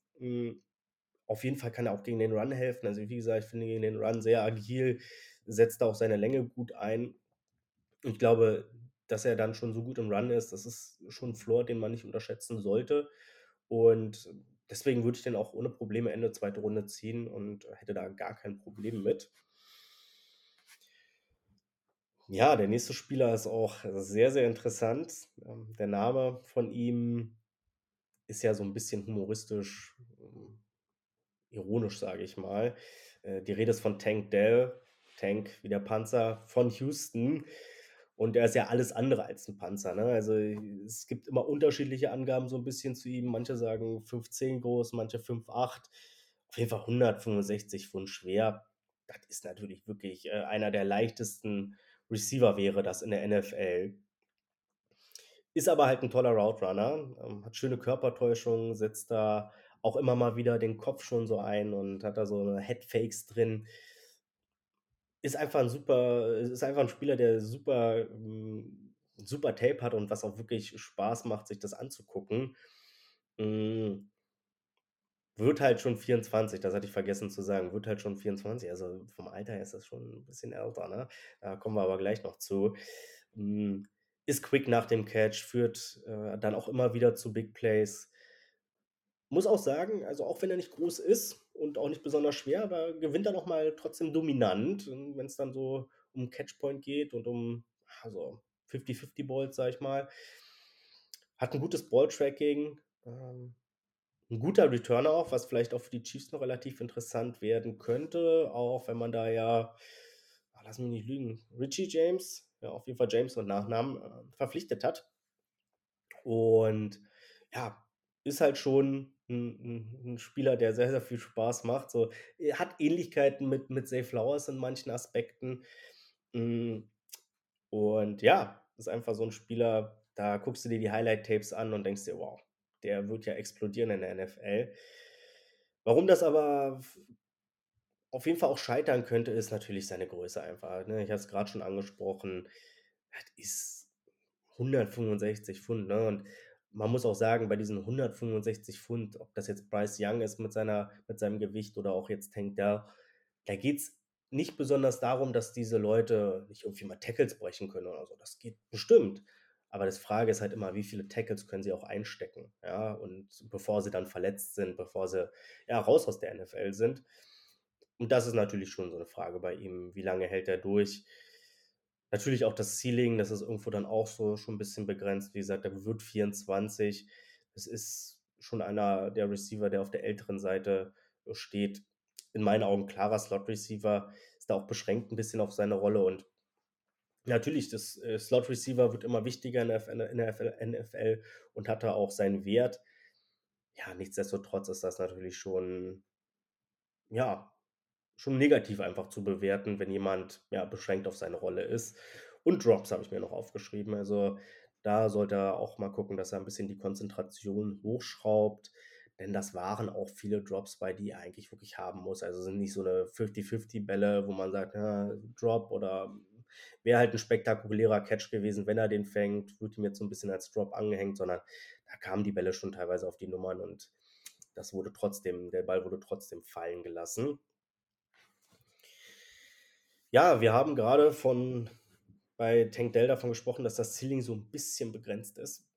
Auf jeden Fall kann er auch gegen den Run helfen. Also, wie gesagt, ich finde ihn gegen den Run sehr agil, setzt auch seine Länge gut ein. Ich glaube, dass er dann schon so gut im Run ist, das ist schon 'n Floor, den man nicht unterschätzen sollte und deswegen würde ich den auch ohne Probleme Ende 2. Runde ziehen und hätte da gar kein Problem mit. Ja, der nächste Spieler ist auch sehr, sehr interessant. Ähm, der Name von ihm ist ja so 'n bisschen humoristisch, hm, ironisch, sage ich mal. Äh, die Rede ist von Tank Dell, Tank wie der Panzer von Houston und er ist ja alles andere als 'n Panzer, ne? Also, es gibt immer unterschiedliche Angaben so 'n bisschen zu ihm. Manche sagen 5'10 groß, manche 5'8. Auf jeden Fall 165 Pfund schwer. Das ist natürlich wirklich, äh, einer der leichtesten Receiver wäre das in der NFL. Ist aber halt 'n toller Route Runner, ähm, hat schöne Körpertäuschung, setzt da auch immer mal wieder den Kopf schon so ein und hat da so Head Fakes drin. Ist einfach 'n super ist einfach 'n Spieler, der super hm, super Tape hat und was auch wirklich Spaß macht, sich das anzugucken. Hm Wird halt schon 24, das hatte ich vergessen zu sagen, wird halt schon 24. Also, vom Alter her ist das schon 'n bisschen älter, ne? Da kommen wir aber gleich noch zu. Hm, ist quick nach dem Catch, führt, äh, dann auch immer wieder zu Big Plays. Muss auch sagen, also, auch wenn er nicht groß ist und auch nicht besonders schwer, aber gewinnt er noch mal trotzdem dominant, ähm, wenn's dann so um Catch Point geht und um, ja, so Fifty-Fifty Balls, sage ich mal. Hat 'n gutes Balltracking, ähm, 'n guter Returner auch, was vielleicht auch für die Chiefs noch relativ interessant werden könnte, auch wenn man da ja, ah, lass mich nicht lügen, Richie James, ja, auf jeden Fall James mit Nachnamen, äh, verpflichtet hat. Und ja, ist halt schon 'n 'n 'n Spieler, der sehr, sehr viel Spaß macht, so. Er hat Ähnlichkeiten mit mit Zay Flowers in manchen Aspekten. Hm, und ja, ist einfach so 'n Spieler, da guckst du dir die Highlight-Tapes an und denkst dir: „Wow, der wird ja explodieren in der NFL.“ Warum das aber auf jeden Fall auch scheitern könnte, ist natürlich seine Größe einfach, ne? Ich hatte es grad schon angesprochen, das ist 165 Pfund, ne? Und man muss auch sagen, bei diesen 165 Pfund, ob das jetzt Bryce Young ist mit seiner mit seinem Gewicht oder auch jetzt Tank Dell, da geht's nicht besonders darum, dass diese Leute nicht irgendwie mal Tackles brechen können oder so. Das geht bestimmt. Aber das Frage ist halt immer, wie viele Tackles können sie auch einstecken, ja? Und bevor sie dann verletzt sind, bevor sie, ja, raus aus der NFL sind. Und das ist natürlich schon so 'ne Frage bei ihm. Wie lange hält er durch? Natürlich auch das Ceiling, das ist irgendwo dann auch so schon 'n bisschen begrenzt. Wie gesagt, er wird 24. Das ist schon einer der Receiver, der auf der älteren Seite, steht. In meinen Augen klarer Slot-Receiver, ist da auch beschränkt 'n bisschen auf seine Rolle und natürlich, das, äh, Slot-Receiver wird immer wichtiger in der NFL und hat da auch seinen Wert. Ja, nichtsdestotrotz ist das natürlich schon ja, schon negativ einfach zu bewerten, wenn jemand, ja, beschränkt auf seine Rolle ist. Und Drops habe ich mir noch aufgeschrieben. Also, da sollte er auch mal gucken, dass er 'n bisschen die Konzentration hochschraubt, denn das waren auch viele Drops bei, die er eigentlich wirklich haben muss. Also, sind nicht so 'ne Fifty-Fifty-Bälle, wo man sagt: „Ja, Drop“ oder wäre halt 'n spektakulärer Catch gewesen, wenn er den fängt, wird ihm jetzt so 'n bisschen als Drop angehängt, sondern da kamen die Bälle schon teilweise auf die Nummern und das wurde trotzdem der Ball wurde trotzdem fallen gelassen. Ja, wir haben grade von bei Tank Dell davon gesprochen, dass das Ceiling so 'n bisschen begrenzt ist.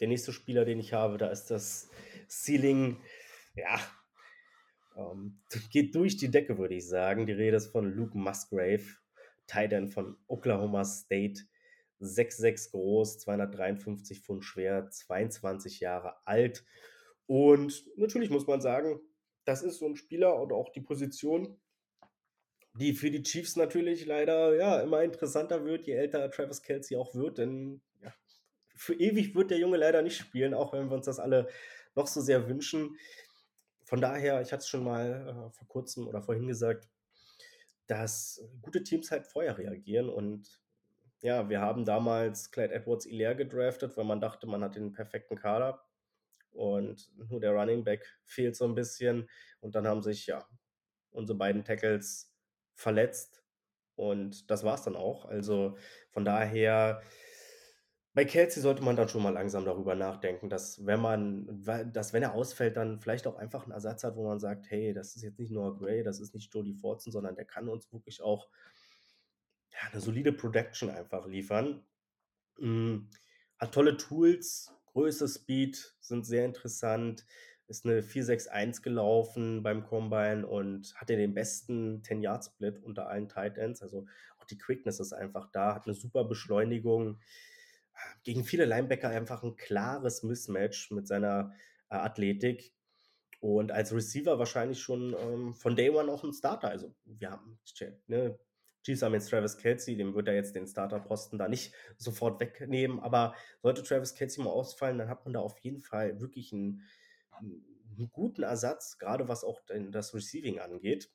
Der nächste Spieler, den ich habe, da ist das Ceiling, ja, ähm, geht durch die Decke, würde ich sagen. Die Rede ist von Luke Musgrave, Tight End von Oklahoma State. 6'6 groß, 253 Pfund schwer, 22 Jahre alt. Und natürlich muss man sagen, das ist so 'n Spieler oder auch die Position, die für die Chiefs natürlich leider, ja, immer interessanter wird, je älter Travis Kelce auch wird, denn, ja, für ewig wird der Junge leider nicht spielen, auch wenn wir uns das alle noch so sehr wünschen. Von daher, ich hatte es schon mal, äh, vor Kurzem oder vorhin gesagt, dass gute Teams halt vorher reagieren und ja, wir haben damals Clyde Edwards-Helaire gedraftet, weil man dachte, man hat den perfekten Kader und nur der Running Back fehlt so 'n bisschen. Und dann haben sich, ja, unsere beiden Tackles verletzt und das war's dann auch. Also, von daher bei Kelce sollte man dann schon mal langsam darüber nachdenken, dass wenn man dass wenn er ausfällt, dann vielleicht auch einfach 'n Ersatz hat, wo man sagt: „Hey, das ist jetzt nicht Noah Gray, das ist nicht Jody Fortson, sondern der kann uns wirklich auch ja, 'ne solide Production einfach liefern.“ Hm, hat tolle Tools, Größe, Speed sind sehr interessant, ist 'ne 4.6.1 gelaufen beim Combine und hatte den besten Ten-Yard-Split unter allen Tight Ends. Also, auch die Quickness ist einfach da, hat 'ne super Beschleunigung. Gegen viele Linebacker einfach 'n klares Mismatch mit seiner, äh, Athletik und als Receiver wahrscheinlich schon, ähm, von Day One auch 'n Starter. Also, wir haben ne, Chiefs haben jetzt Travis Kelce, dem wird er jetzt den Starterposten da nicht sofort wegnehmen, aber sollte Travis Kelce mal ausfallen, dann hat man da auf jeden Fall wirklich 'n 'n 'n guten Ersatz, grade was auch das Receiving angeht.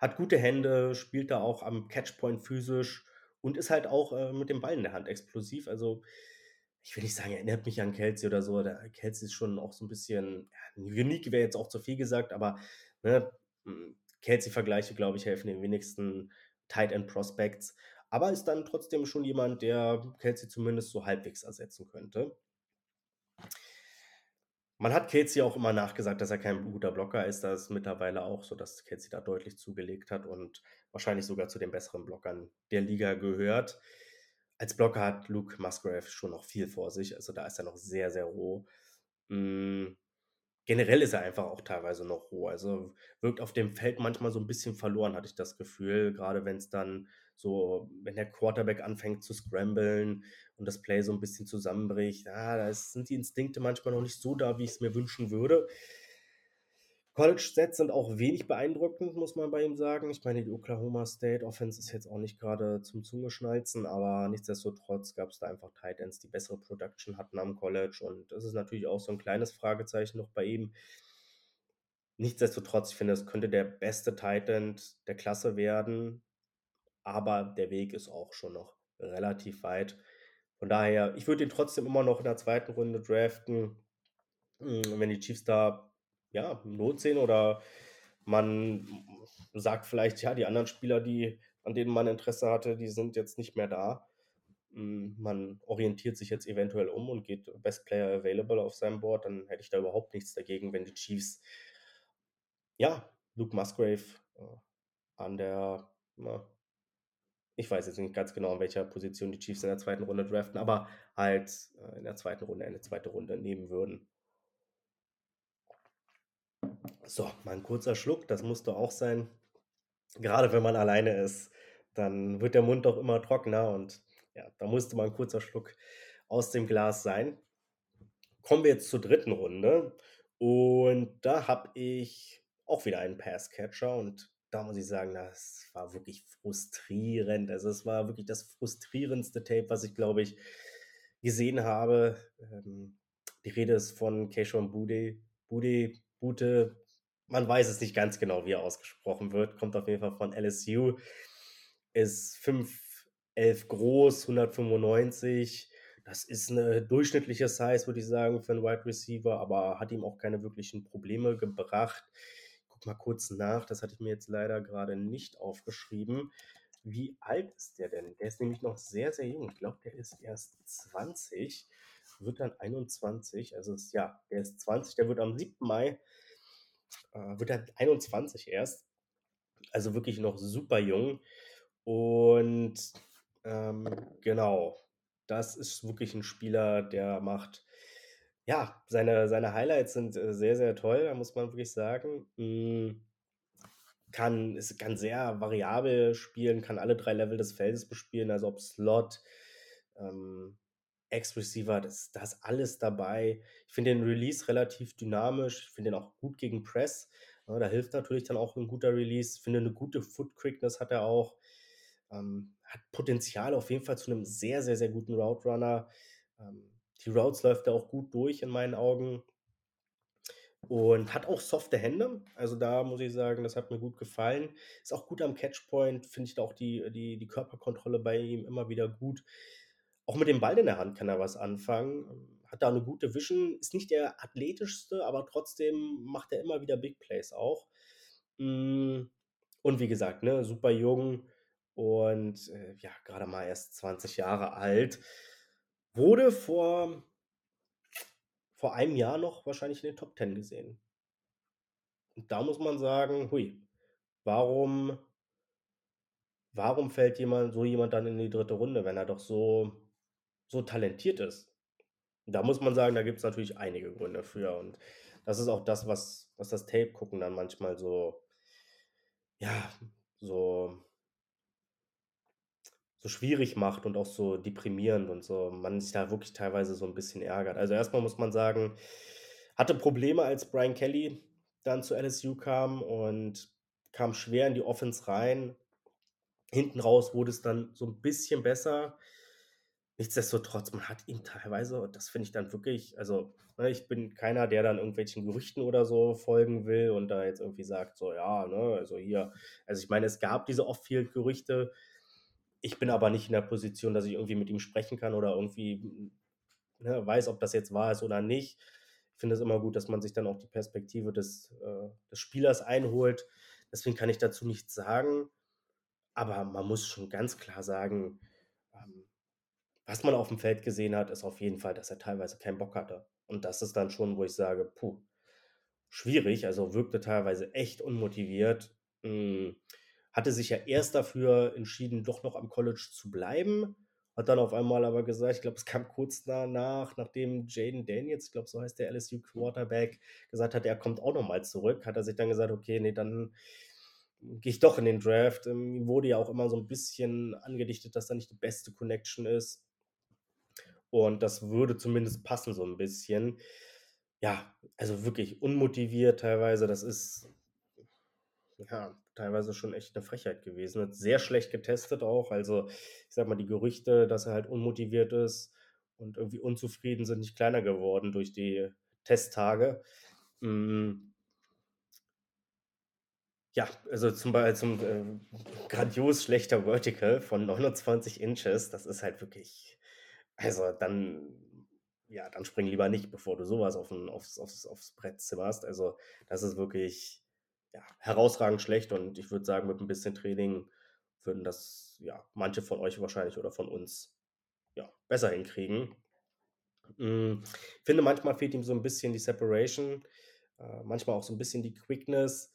Hat gute Hände, spielt da auch am Catch Point physisch und ist halt auch, äh, mit dem Ball in der Hand explosiv. Also, ich will nicht sagen, er erinnert mich an Kelce oder so. Der Kelce ist schon auch so 'n bisschen ja, unique wäre jetzt auch zu viel gesagt, aber, ne, hm, Kelce-Vergleiche, glaube ich, helfen den wenigsten Tight End Prospects, aber ist dann trotzdem schon jemand, der Kelce zumindest so halbwegs ersetzen könnte. Man hat Casey auch immer nachgesagt, dass er kein guter Blocker ist. Da ist mittlerweile auch so, dass Casey da deutlich zugelegt hat und wahrscheinlich sogar zu den besseren Blockern der Liga gehört. Als Blocker hat Luke Musgrave schon noch viel vor sich. Also da ist er noch sehr, sehr roh. Hm, generell ist er einfach auch teilweise noch roh. Also wirkt auf dem Feld manchmal so ein bisschen verloren, hatte ich das Gefühl. Gerade wenn es dann so, wenn der Quarterback anfängt zu scramblen und das Play so ein bisschen zusammenbricht, ja, da sind die Instinkte manchmal noch nicht so da, wie ich es mir wünschen würde. College-Sets sind auch wenig beeindruckend, muss man bei ihm sagen. Ich meine, die Oklahoma State Offense ist jetzt auch nicht gerade zum Zungeschnalzen, aber nichtsdestotrotz gab es da einfach Tight Ends, die bessere Production hatten am College und das ist natürlich auch so ein kleines Fragezeichen noch bei ihm. Nichtsdestotrotz, ich finde, es könnte der beste Tight End der Klasse werden, aber der Weg ist auch schon noch relativ weit. Von daher, ich würde ihn trotzdem immer noch in der zweiten Runde draften. Hm, wenn die Chiefs da ja, Not sehen oder man sagt vielleicht, ja, die anderen Spieler, die, an denen man Interesse hatte, die sind jetzt nicht mehr da. Hm, man orientiert sich jetzt eventuell um und geht Best Player Available auf seinem Board, dann hätte ich da überhaupt nichts dagegen, wenn die Chiefs, ja, Luke Musgrave äh, an der, ich weiß jetzt nicht ganz genau, in welcher Position die Chiefs in der zweiten Runde draften, aber halt äh, in der zweiten Runde eine zweite Runde nehmen würden. So, mal ein kurzer Schluck, das musste auch sein. Gerade wenn man alleine ist, dann wird der Mund doch immer trockener und ja, da musste mal ein kurzer Schluck aus dem Glas sein. Kommen wir jetzt zur dritten Runde und da habe ich auch wieder einen Passcatcher und da muss ich sagen, das war wirklich frustrierend. Also es war wirklich das frustrierendste Tape, was ich glaube ich gesehen habe. Ähm, die Rede ist von Keishon Bude, Bude, Bute, man weiß es nicht ganz genau, wie er ausgesprochen wird. Kommt auf jeden Fall von LSU. Ist 5'11 groß, 195. Das ist eine durchschnittliche Size, würde ich sagen, für einen Wide Receiver, aber hat ihm auch keine wirklichen Probleme gebracht. Mal kurz nach, das hatte ich mir jetzt leider gerade nicht aufgeschrieben. Wie alt ist der denn? Der ist nämlich noch sehr, sehr jung. Ich glaube, der ist erst 20, wird dann 21. Also ist, ja, der ist 20, der wird am 7. Mai äh, wird er 21 erst. Also wirklich noch super jung. Und ähm, genau, das ist wirklich ein Spieler, der macht, ja, seine, seine Highlights sind äh, sehr, sehr toll, da muss man wirklich sagen. Mm, kann, ist, kann sehr variabel spielen, kann alle drei Level des Feldes bespielen, also ob Slot, ähm, Ex-Receiver, das, da ist alles dabei. Ich finde den Release relativ dynamisch. Ich finde den auch gut gegen Press. Ja, da hilft natürlich dann auch ein guter Release. Ich finde eine gute Foot Quickness hat er auch. Ähm, hat Potenzial auf jeden Fall zu einem sehr, sehr, sehr guten Route Runner. Ähm, die Routes läuft er auch gut durch in meinen Augen. Und hat auch softe Hände. Also da muss ich sagen, das hat mir gut gefallen. Ist auch gut am Catchpoint. Finde ich da auch die, die, die Körperkontrolle bei ihm immer wieder gut. Auch mit dem Ball in der Hand kann er was anfangen. Hat da eine gute Vision, ist nicht der athletischste, aber trotzdem macht er immer wieder Big Plays auch. Hm, und wie gesagt, ne, super jung und äh, ja, gerade mal erst 20 Jahre alt. Wurde vor, vor einem Jahr noch wahrscheinlich in den Top 10 gesehen. Und da muss man sagen, hui, warum, warum fällt jemand, so jemand dann in die dritte Runde, wenn er doch so so talentiert ist. Da muss man sagen, da gibt es natürlich einige Gründe für. Und das ist auch das, was, was das Tape-Gucken dann manchmal so, ja, so, so schwierig macht und auch so deprimierend und so. Man sich da wirklich teilweise so ein bisschen ärgert. Also erstmal muss man sagen, hatte Probleme, als Brian Kelly dann zu LSU kam und kam schwer in die Offense rein. Hinten raus wurde es dann so ein bisschen besser. Nichtsdestotrotz, man hat ihn teilweise und das finde ich dann wirklich also, ne, ich bin keiner, der dann irgendwelchen Gerüchten oder so folgen will und da jetzt irgendwie sagt, so, ja, ne, also hier also, ich meine, es gab diese Off-Field-Gerüchte. Ich bin aber nicht in der Position, dass ich irgendwie mit ihm sprechen kann oder irgendwie, ne, weiß, ob das jetzt wahr ist oder nicht. Ich finde es immer gut, dass man sich dann auch die Perspektive des, äh, des Spielers einholt. Deswegen kann ich dazu nichts sagen. Aber man muss schon ganz klar sagen, ähm was man auf dem Feld gesehen hat, ist auf jeden Fall, dass er teilweise keinen Bock hatte. Und das ist dann schon, wo ich sage, puh, schwierig. Also wirkte teilweise echt unmotiviert. Hm, hatte sich ja erst dafür entschieden, doch noch am College zu bleiben. Hat dann auf einmal aber gesagt, ich glaube, es kam kurz danach, nachdem Jaden Daniels, ich glaube, so heißt der LSU Quarterback, gesagt hat, er kommt auch nochmal zurück, hat er sich dann gesagt, okay, nee, dann gehe ich doch in den Draft. Ähm, ihm wurde ja auch immer so ein bisschen angedichtet, dass da nicht die beste Connection ist. Und das würde zumindest passen, so ein bisschen. Ja, also wirklich unmotiviert teilweise. Das ist ja teilweise schon echt eine Frechheit gewesen. Hat sehr schlecht getestet auch. Also, ich sag mal, die Gerüchte, dass er halt unmotiviert ist und irgendwie unzufrieden sind, nicht kleiner geworden durch die Testtage. Mm. Ja, also zum Beispiel zum äh, grandios schlechter Vertical von 29 Inches, das ist halt wirklich, also dann, ja, dann spring lieber nicht, bevor du sowas auf ein, aufs, aufs, aufs Brett zimmerst. Also das ist wirklich ja, herausragend schlecht und ich würde sagen, mit ein bisschen Training würden das ja manche von euch wahrscheinlich oder von uns ja, besser hinkriegen. Mm, ich finde, manchmal fehlt ihm so ein bisschen die Separation, äh, manchmal auch so ein bisschen die Quickness.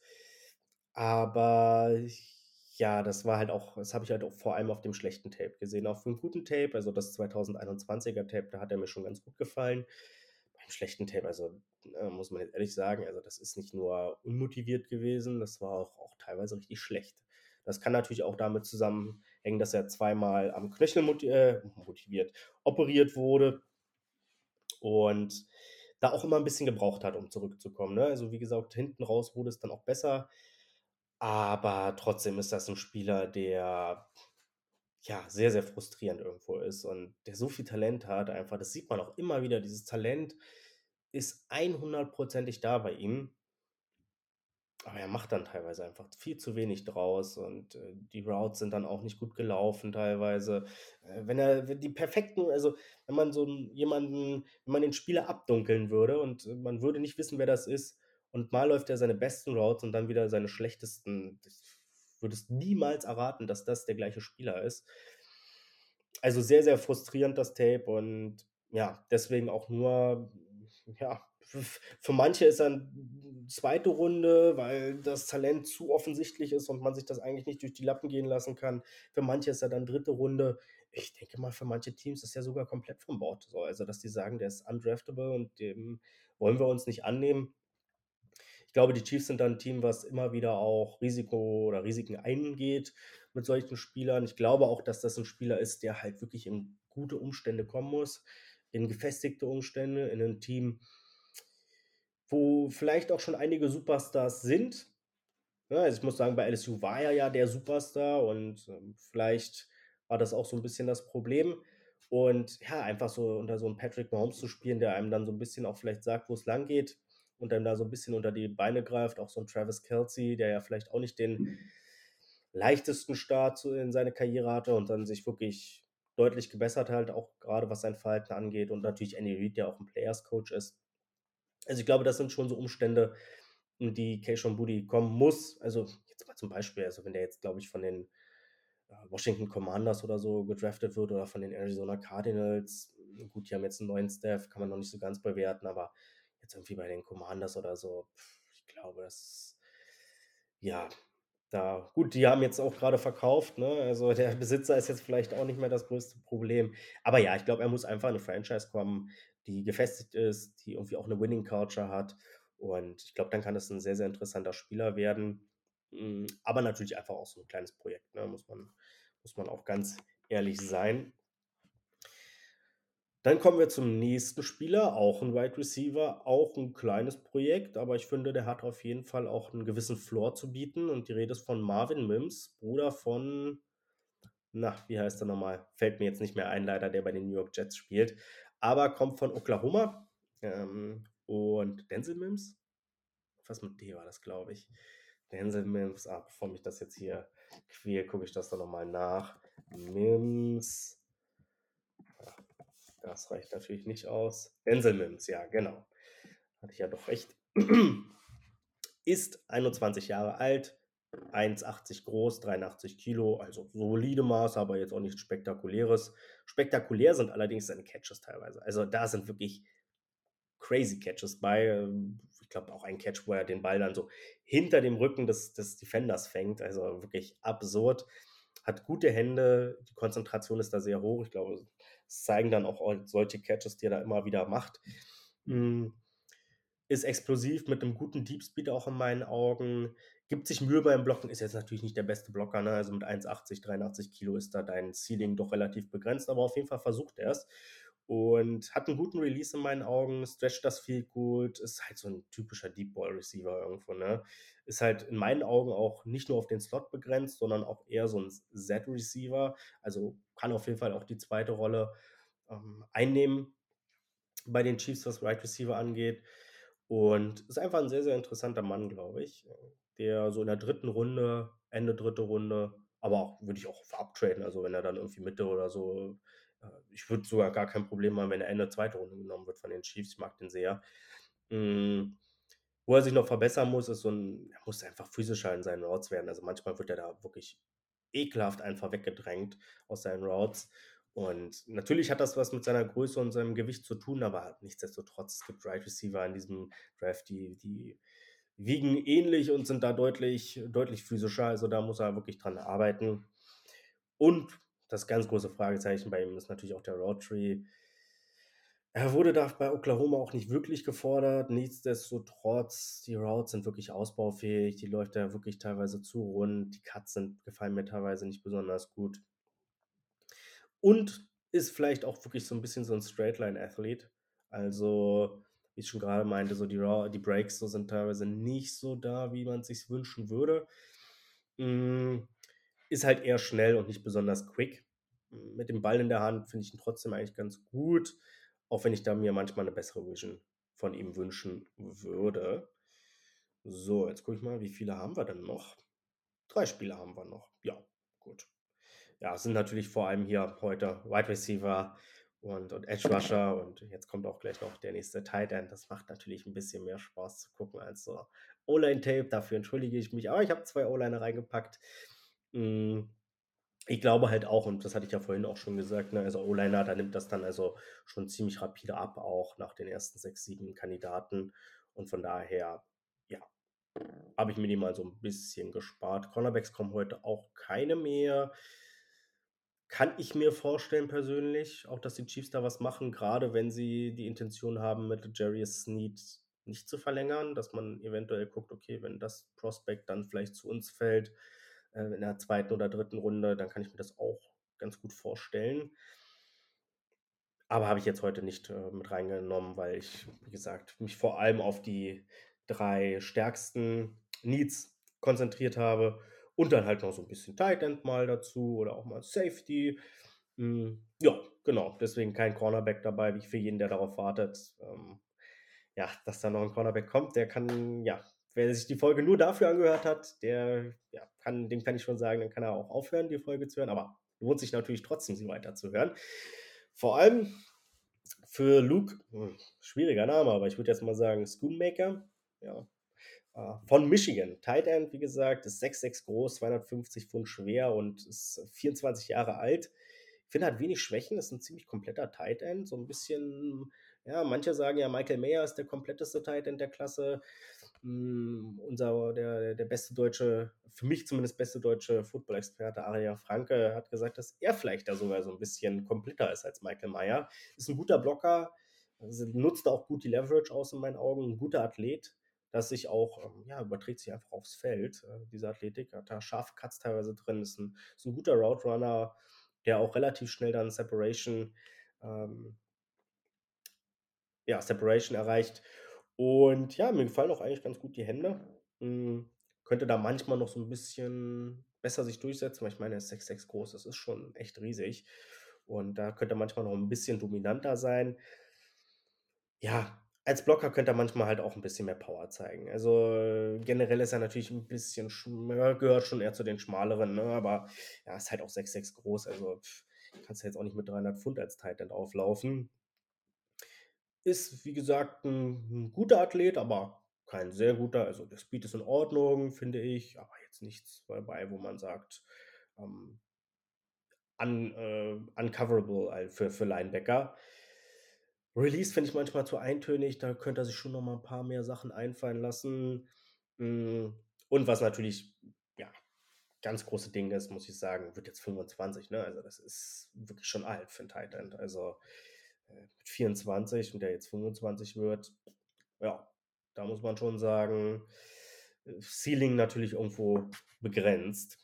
Aber ja, das war halt auch das habe ich halt auch vor allem auf dem schlechten Tape gesehen. Auf dem guten Tape, also das 2021er Tape, da hat er mir schon ganz gut gefallen. Schlechten Tape, also, ne, muss man jetzt ehrlich sagen, also das ist nicht nur unmotiviert gewesen, das war auch auch teilweise richtig schlecht. Das kann natürlich auch damit zusammenhängen, dass er zweimal am Knöchel moti äh, motiviert operiert wurde und da auch immer ein bisschen gebraucht hat, um zurückzukommen, ne? Also, wie gesagt, hinten raus wurde es dann auch besser. Aber trotzdem ist das ein Spieler, der, ja, sehr, sehr frustrierend irgendwo ist und der so viel Talent hat einfach. Das sieht man auch immer wieder. Dieses Talent ist 100 da bei ihm. Aber er macht dann teilweise einfach viel zu wenig draus und, äh, die Routes sind dann auch nicht gut gelaufen teilweise. Äh, wenn er die perfekten also, wenn man so jemanden wenn man den Spieler abdunkeln würde und man würde nicht wissen, wer das ist, und mal läuft er seine besten Routes und dann wieder seine schlechtesten. Würdest niemals erraten, dass das der gleiche Spieler ist. Also sehr, sehr frustrierend das Tape und ja, deswegen auch nur, ja, für manche ist dann zweite Runde, weil das Talent zu offensichtlich ist und man sich das eigentlich nicht durch die Lappen gehen lassen kann. Für manche ist er dann dritte Runde. Ich denke mal, für manche Teams ist er sogar komplett vom Bord. So, also, dass die sagen, der ist undraftable und dem wollen wir uns nicht annehmen. Ich glaube, die Chiefs sind dann ein Team, was immer wieder auch Risiko oder Risiken eingeht mit solchen Spielern. Ich glaube auch, dass das ein Spieler ist, der halt wirklich in gute Umstände kommen muss, in gefestigte Umstände, in ein Team, wo vielleicht auch schon einige Superstars sind. Ja, also ich muss sagen, bei LSU war er ja der Superstar und ähm, vielleicht war das auch so ein bisschen das Problem. Und ja, einfach so unter so einem Patrick Mahomes zu spielen, der einem dann so ein bisschen auch vielleicht sagt, wo es lang geht, und dann da so ein bisschen unter die Beine greift. Auch so ein Travis Kelsey, der ja vielleicht auch nicht den leichtesten Start in seine Karriere hatte und dann sich wirklich deutlich gebessert hat, auch gerade was sein Verhalten angeht. Und natürlich Andy Reid, der auch ein Players Coach ist. Also ich glaube, das sind schon so Umstände, in die Keishon Booty kommen muss. Also jetzt mal zum Beispiel, also wenn der jetzt, glaube ich, von den äh, Washington Commanders oder so gedraftet wird oder von den Arizona Cardinals. Gut, die haben jetzt einen neuen Staff, kann man noch nicht so ganz bewerten, aber jetzt irgendwie bei den Commanders oder so, ich glaube, das, ja, da, gut, die haben jetzt auch gerade verkauft, ne? Also der Besitzer ist jetzt vielleicht auch nicht mehr das größte Problem. Aber ja, ich glaube, er muss einfach in eine Franchise kommen, die gefestigt ist, die irgendwie auch eine Winning Culture hat. Und ich glaube, dann kann das ein sehr, sehr interessanter Spieler werden. Hm, aber natürlich einfach auch so ein kleines Projekt, ne? Muss man, muss man auch ganz ehrlich sein. Dann kommen wir zum nächsten Spieler, auch ein Wide Receiver, auch ein kleines Projekt, aber ich finde, der hat auf jeden Fall auch einen gewissen Floor zu bieten und die Rede ist von Marvin Mims, Bruder von na, wie heißt er nochmal? Fällt mir jetzt nicht mehr ein, leider, der bei den New York Jets spielt, aber kommt von Oklahoma, ähm, und Denzel Mims? Was mit D war das, glaube ich. Denzel Mims, ah, bevor mich das jetzt hier quält, gucke ich das doch nochmal nach. Mims das reicht natürlich nicht aus. Denzel Mims, ja, genau. Hatte ich ja doch recht. Ist 21 Jahre alt, 1,80 groß, 83 Kilo, also solide Maß, aber jetzt auch nichts Spektakuläres. Spektakulär sind allerdings seine Catches teilweise. Also da sind wirklich crazy Catches bei. Ich glaube auch ein Catch, wo er den Ball dann so hinter dem Rücken des, des Defenders fängt. Also wirklich absurd. Hat gute Hände, die Konzentration ist da sehr hoch. Ich glaube, zeigen dann auch solche Catches, die er da immer wieder macht. Mhm ist explosiv mit einem guten Deep Speed auch in meinen Augen. Gibt sich Mühe beim Blocken, ist jetzt natürlich nicht der beste Blocker, ne? Also mit 1,80, 83 Kilo ist da dein Ceiling doch relativ begrenzt, aber auf jeden Fall versucht er es. Und hat einen guten Release in meinen Augen, stretcht das viel gut, ist halt so ein typischer Deep Ball Receiver irgendwo, ne? Ist halt in meinen Augen auch nicht nur auf den Slot begrenzt, sondern auch eher so ein Z-Receiver. Also kann auf jeden Fall auch die zweite Rolle ähm, einnehmen bei den Chiefs, was Right Receiver angeht. Und ist einfach ein sehr, sehr interessanter Mann, glaube ich, der so in der dritten Runde, Ende dritte Runde, aber auch würde ich auch abtraden, also wenn er dann irgendwie Mitte oder so, ich würde sogar gar kein Problem haben, wenn er Ende zweite Runde genommen wird von den Chiefs, ich mag den sehr. Hm, wo er sich noch verbessern muss, ist so ein, er muss einfach physischer in seinen Routes werden. Also manchmal wird er da wirklich ekelhaft einfach weggedrängt aus seinen Routes. Und natürlich hat das was mit seiner Größe und seinem Gewicht zu tun, aber nichtsdestotrotz, es gibt Right Receiver in diesem Draft, die, die wiegen ähnlich und sind da deutlich, deutlich physischer. Also da muss er wirklich dran arbeiten. Und das ganz große Fragezeichen bei ihm ist natürlich auch der Tree. Er wurde da bei Oklahoma auch nicht wirklich gefordert. Nichtsdestotrotz, die Routes sind wirklich ausbaufähig. Die läuft er wirklich teilweise zu rund. Die Cuts sind, gefallen mir teilweise nicht besonders gut. Und ist vielleicht auch wirklich so ein bisschen so ein Straightline-Athlet. Also, wie ich schon gerade meinte, so die, Raw, die Breaks so sind teilweise nicht so da, wie man es sich wünschen würde. Mm, ist halt eher schnell und nicht besonders quick. Mit dem Ball in der Hand finde ich ihn trotzdem eigentlich ganz gut, auch wenn ich da mir manchmal eine bessere Vision von ihm wünschen würde. So, jetzt gucke ich mal, wie viele haben wir denn noch? Drei Spiele haben wir noch. Ja, gut ja, es sind natürlich vor allem hier heute Wide Receiver und, und Edge Rusher und jetzt kommt auch gleich noch der nächste Tight End. Das macht natürlich ein bisschen mehr Spaß zu gucken als so O-Line-Tape. Dafür entschuldige ich mich, aber ich habe zwei O-Liner reingepackt. Mm, ich glaube halt auch, und das hatte ich ja vorhin auch schon gesagt, ne, also O-Liner, da nimmt das dann also schon ziemlich rapide ab, auch nach den ersten sechs, sieben Kandidaten. Und von daher, ja, habe ich mir die mal so ein bisschen gespart. Cornerbacks kommen heute auch keine mehr. Kann ich mir vorstellen persönlich, auch dass die Chiefs da was machen, gerade wenn sie die Intention haben, mit Jerry Sneed nicht zu verlängern, dass man eventuell guckt, okay, wenn das Prospect dann vielleicht zu uns fällt, äh, in der zweiten oder dritten Runde, dann kann ich mir das auch ganz gut vorstellen. Aber habe ich jetzt heute nicht äh, mit reingenommen, weil ich, wie gesagt, mich vor allem auf die drei stärksten Needs konzentriert habe und dann halt noch so ein bisschen Tight End mal dazu oder auch mal Safety. Hm, ja, genau. Deswegen kein Cornerback dabei, wie für jeden, der darauf wartet. Ähm, ja, dass da noch ein Cornerback kommt, der kann, ja, wer sich die Folge nur dafür angehört hat, der, ja, kann, dem kann ich schon sagen, dann kann er auch aufhören, die Folge zu hören. Aber lohnt sich natürlich trotzdem, sie weiterzuhören. Vor allem für Luke, hm, schwieriger Name, aber ich würde jetzt mal sagen Spoonmaker. Ja, äh, von Michigan. Tight End, wie gesagt, ist 6'6 groß, 250 Pfund schwer und ist 24 Jahre alt. Ich finde, hat wenig Schwächen, ist ein ziemlich kompletter Tight End. So ein bisschen, ja, manche sagen ja, Michael Mayer ist der kompletteste Tight End der Klasse. Mm, unser, der, der beste deutsche, für mich zumindest beste deutsche Football-Experte, Aria Franke, hat gesagt, dass er vielleicht da sogar so ein bisschen kompletter ist als Michael Mayer. Ist ein guter Blocker, nutzt auch gut die Leverage aus in meinen Augen, ein guter Athlet dass sich auch, ähm, ja, überträgt sich einfach aufs Feld. Äh, diese Athletik hat da scharfe Cuts teilweise drin, ist ein, ist ein guter Route Runner, der auch relativ schnell dann Separation, ähm, ja, Separation erreicht. Und ja, mir gefallen auch eigentlich ganz gut die Hände. Hm, könnte da manchmal noch so ein bisschen besser sich durchsetzen, weil ich meine, er ist 6'6 groß, das ist schon echt riesig. Und da könnte er manchmal noch ein bisschen dominanter sein. Ja, als Blocker könnte er manchmal halt auch ein bisschen mehr Power zeigen. Also, generell ist er natürlich ein bisschen gehört schon eher zu den schmaleren, ne, aber ja, ist halt auch 6'6 groß, also pf, kannst du jetzt auch nicht mit 300 Pfund als Tight End auflaufen. Ist, wie gesagt, ein 'n guter Athlet, aber kein sehr guter. Also, der Speed ist in Ordnung, finde ich, aber jetzt nichts dabei, wo man sagt, ähm un äh, uncoverable, für für Linebacker. Release finde ich manchmal zu eintönig, da könnte er sich schon noch mal 'n paar mehr Sachen einfallen lassen. Hm, und was natürlich, ja, ganz große Ding ist, muss ich sagen, wird jetzt 25, ne? Also, das ist wirklich schon alt für 'n Tight End. Also, äh, mit 24 und der jetzt 25 wird, ja, da muss man schon sagen, Ceiling natürlich irgendwo begrenzt.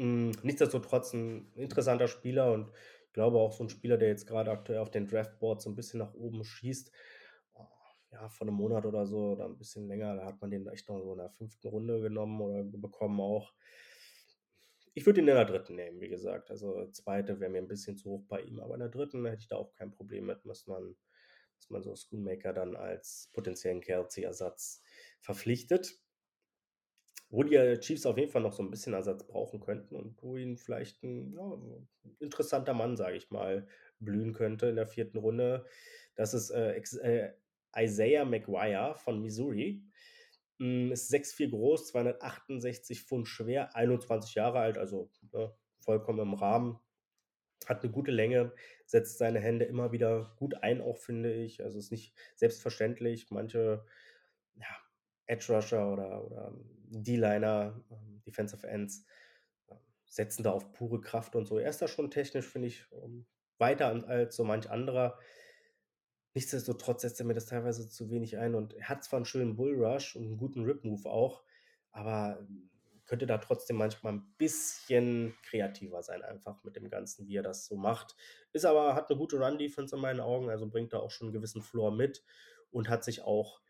Hm, nichtsdestotrotz 'n interessanter Spieler und ich glaube auch so 'n Spieler, der jetzt grade aktuell auf den Draftboards so 'n bisschen nach oben schießt. Ja, vor 'nem Monat oder so oder 'n bisschen länger, da hat man den echt noch so in der 5. Runde genommen oder bekommen auch. Ich würde ihn in der 3. nehmen, wie gesagt. Also, 2. wäre mir 'n bisschen zu hoch bei ihm, aber in der 3. hätte ich da auch kein Problem mit, dass man dass man so Schoonmaker dann als potenziellen Kelce-Ersatz verpflichtet. Wo die, äh, Chiefs auf jeden Fall noch so 'n bisschen Ersatz brauchen könnten und wo ihnen vielleicht 'n, ja, interessanter Mann, sage ich mal, blühen könnte in der 4. Runde. Das ist, äh, äh, Isaiah McGuire von Missouri. Hm, ist 6'4 groß, 268 Pfund schwer, 21 Jahre alt, also, ne, vollkommen im Rahmen. Hat 'ne gute Länge, setzt seine Hände immer wieder gut ein auch, finde ich. Also, ist nicht selbstverständlich. Manche, ja, Edge Rusher oder oder D-Liner, ähm, Defensive Ends, ähm, setzen da auf pure Kraft und so. Er ist da schon technisch, finde ich, ähm, weiter als so manch anderer. Nichtsdestotrotz setzt er mir das teilweise zu wenig ein und hat zwar 'n schönen Bull Rush und 'n guten Rip Move auch, aber könnte da trotzdem manchmal 'n bisschen kreativer sein einfach mit dem Ganzen, wie er das so macht. Ist aber hat 'ne gute Run Defense in meinen Augen, also, bringt da auch schon 'n gewissen Floor mit und hat sich auch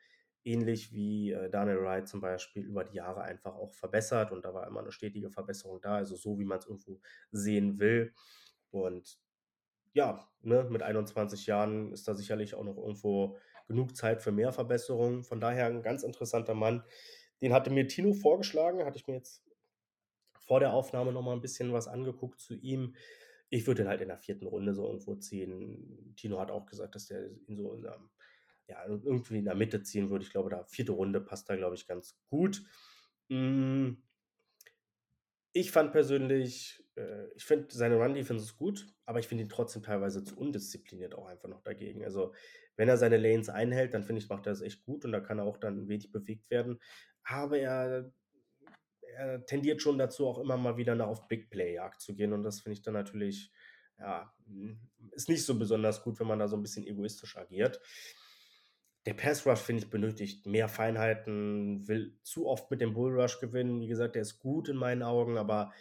ähnlich wie, äh, Daniel Wright zum Beispiel über die Jahre einfach auch verbessert und da war immer 'ne stetige Verbesserung da, also, so wie man's irgendwo sehen will. Und ja, ne, mit 21 Jahren ist da sicherlich auch noch irgendwo genug Zeit für mehr Verbesserungen. Von daher 'n ganz interessanter Mann. Den hatte mir Tino vorgeschlagen, hatte ich mir jetzt vor der Aufnahme noch mal 'n bisschen was angeguckt zu ihm. Ich würde den halt in der 4. Runde so irgendwo ziehen. Tino hat auch gesagt, dass der ihn so in der ja, irgendwie in der Mitte ziehen würde. Ich glaube, da 4. Runde passt da, glaube ich, ganz gut. Hm ich fand persönlich äh, ich finde, seine Run Defense ist gut, aber ich finde ihn trotzdem teilweise zu undiszipliniert auch einfach noch dagegen. Also, wenn er seine Lanes einhält, dann finde ich, macht er das echt gut und da kann er auch dann wenig bewegt werden. Aber er er tendiert schon dazu, auch immer mal wieder nach auf Big Play Jagd zu gehen und das finde ich dann natürlich, ja, hm, ist nicht so besonders gut, wenn man da so 'n bisschen egoistisch agiert. Der Pass Rush, finde ich, benötigt mehr Feinheiten, will zu oft mit dem Bull Rush gewinnen. Wie gesagt, der ist gut in meinen Augen, aber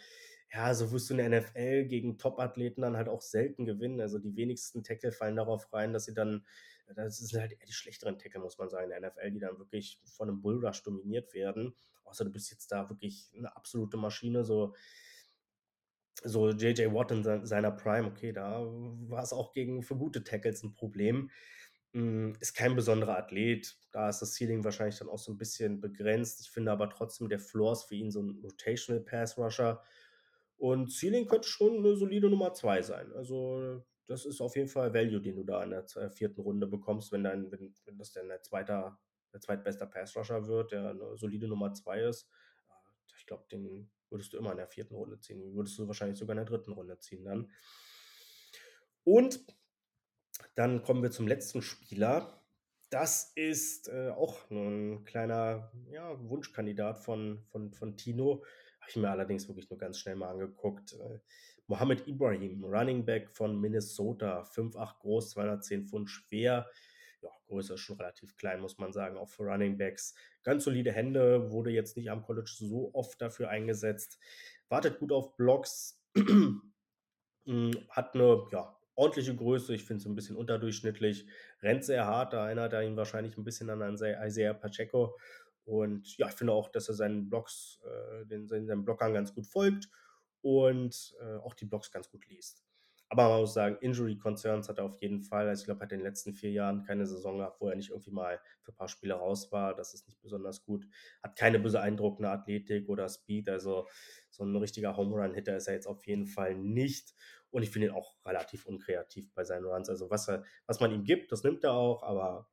ja, so wirst du in der NFL gegen Top-Athleten dann halt auch selten gewinnen. Also, die wenigsten Tackle fallen darauf rein, dass sie dann das sind halt eher die schlechteren Tackle, muss man sagen, in der NFL, die dann wirklich von 'nem Bull Rush dominiert werden. Außer du bist jetzt da wirklich 'ne absolute Maschine, so so JJ Watt in sei seiner Prime, okay, da war's auch gegen für gute Tackles 'n Problem. Hm, ist kein besonderer Athlet. Da ist das Ceiling wahrscheinlich dann auch so 'n bisschen begrenzt. Ich finde aber trotzdem, der Floor ist für ihn so 'n Rotational Pass Rusher und Ceiling könnte schon 'ne solide Nummer 2 sein. Also, das ist auf jeden Fall Value, den du da in der z 4. Runde bekommst, wenn dein wenn wenn das dann dein zweiter dein zweitbester Pass Rusher wird, der 'ne solide Nummer 2 ist. Äh, ich glaube, den würdest du immer in der 4. Runde ziehen. Den würdest du wahrscheinlich sogar in der 3. Runde ziehen dann. Und dann kommen wir zum letzten Spieler. Das ist, äh, auch 'n kleiner, ja, Wunschkandidat von von von Tino. Habe ich mir allerdings wirklich nur ganz schnell mal angeguckt. Äh, Mohammed Ibrahim, Running Back von Minnesota, 5'8 groß, 210 Pfund schwer. Ja, Größe ist schon relativ klein, muss man sagen, auch für Running Backs. Ganz solide Hände, wurde jetzt nicht am College so oft dafür eingesetzt. Wartet gut auf Blocks. Hat 'ne, ja, ordentliche Größe. Ich finde so 'n bisschen unterdurchschnittlich. Rennt sehr hart, da erinnert er ihn wahrscheinlich 'n bisschen an Isai Isaiah Pacheco. Und ja, ich finde auch, dass er seinen Blocks äh, den seinen Blockern ganz gut folgt und, äh, auch die Blocks ganz gut liest. Aber man muss sagen, Injury Concerns hat er auf jeden Fall. Also, ich glaube, er hat in den letzten 4 Jahren keine Saison gehabt, wo er nicht irgendwie mal für paar Spiele raus war. Das ist nicht besonders gut. Hat keine beeindruckende Athletik oder Speed, also, so 'n richtiger Home Run Hitter ist er jetzt auf jeden Fall nicht. Und ich finde ihn auch relativ unkreativ bei seinen Runs. Also, was er was man ihm gibt, das nimmt er auch, aber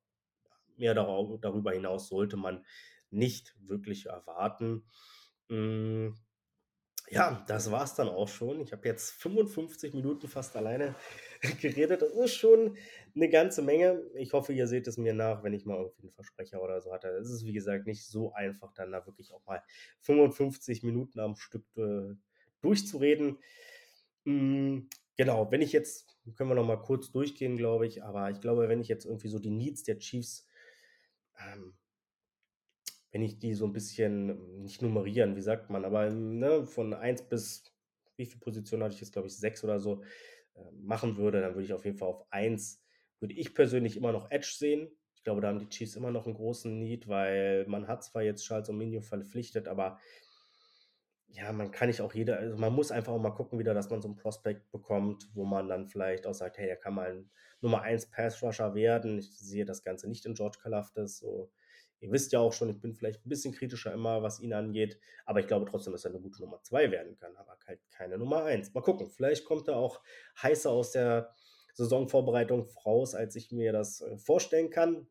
mehr darüber hinaus sollte man nicht wirklich erwarten. Hm Ja, das war's dann auch schon. Ich habe jetzt 55 Minuten fast alleine geredet. Das ist schon eine ganze Menge. Ich hoffe, ihr seht es mir nach, wenn ich mal irgendwie einen Versprecher oder so hatte. Es ist, wie gesagt, nicht so einfach, dann da wirklich auch mal 55 Minuten am Stück äh, durchzureden. Mm, genau, wenn ich jetzt, können wir noch mal kurz durchgehen, glaube ich, aber ich glaube, wenn ich jetzt irgendwie so die Needs der Chiefs ähm, wenn ich die so ein bisschen nicht nummerieren, wie sagt man, aber, ne, von 1 bis wie viele Positionen hatte ich jetzt, glaube ich, 6 oder so, äh, machen würde, dann würde ich auf jeden Fall auf 1 würde ich persönlich immer noch Edge sehen. Ich glaube, da haben die Chiefs immer noch einen großen Need, weil man hat zwar jetzt Charles Omenihu verpflichtet, aber ja, man kann nicht auch jeder also, man muss einfach auch mal gucken wieder, dass man so 'n Prospect bekommt, wo man dann vielleicht auch sagt: „Hey, der kann mal 'n Nummer 1 Pass Rusher werden.“ Ich sehe das Ganze nicht in George Karlaftis so. Ihr wisst ja auch schon, ich bin vielleicht 'n bisschen kritischer immer, was ihn angeht, aber ich glaube trotzdem, dass er 'ne gute Nummer 2 werden kann, aber halt keine Nummer 1. Mal gucken, vielleicht kommt er auch heißer aus der Saisonvorbereitung raus, als ich mir das, äh, vorstellen kann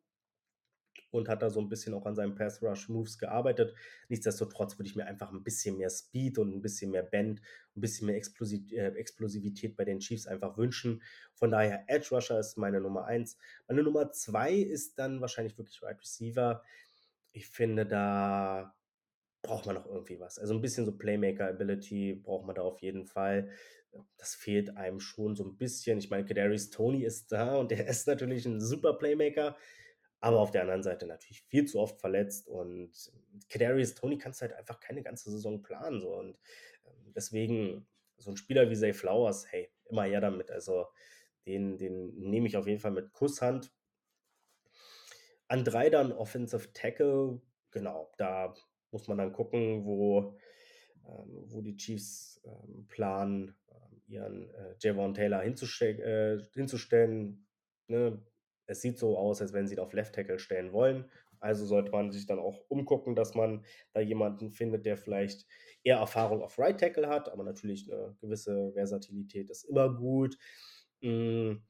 und hat da so ein bisschen auch an seinen Pass Rush Moves gearbeitet. Nichtsdestotrotz würde ich mir einfach ein bisschen mehr Speed und ein bisschen mehr Bend, ein bisschen mehr Explosi äh, Explosivität bei den Chiefs einfach wünschen. Von daher Edge Rusher ist meine Nummer eins. Meine Nummer zwei ist dann wahrscheinlich wirklich Wide Receiver. Ich finde, da braucht man noch irgendwie was. Also, ein bisschen so Playmaker-Ability braucht man da auf jeden Fall. Das fehlt einem schon so ein bisschen. Ich meine, Kadarius Toney ist da und der ist natürlich ein super Playmaker, aber auf der anderen Seite natürlich viel zu oft verletzt und Kadarius Toney kannst halt einfach keine ganze Saison planen so und, ähm, deswegen so ein Spieler wie Zay Flowers, hey, immer her damit. Also, den den nehme ich auf jeden Fall mit Kusshand. An 3 dann Offensive Tackle, genau, da muss man dann gucken, wo ähm, wo die Chiefs, ähm, planen, ähm, ihren, äh, Javon Taylor hinzustell äh, hinzustellen, ne? Es sieht so aus, als wenn sie ihn auf Left Tackle stellen wollen. Also sollte man sich dann auch umgucken, dass man da jemanden findet, der vielleicht eher Erfahrung auf Right Tackle hat, aber natürlich eine gewisse Versatilität ist immer gut. Hm,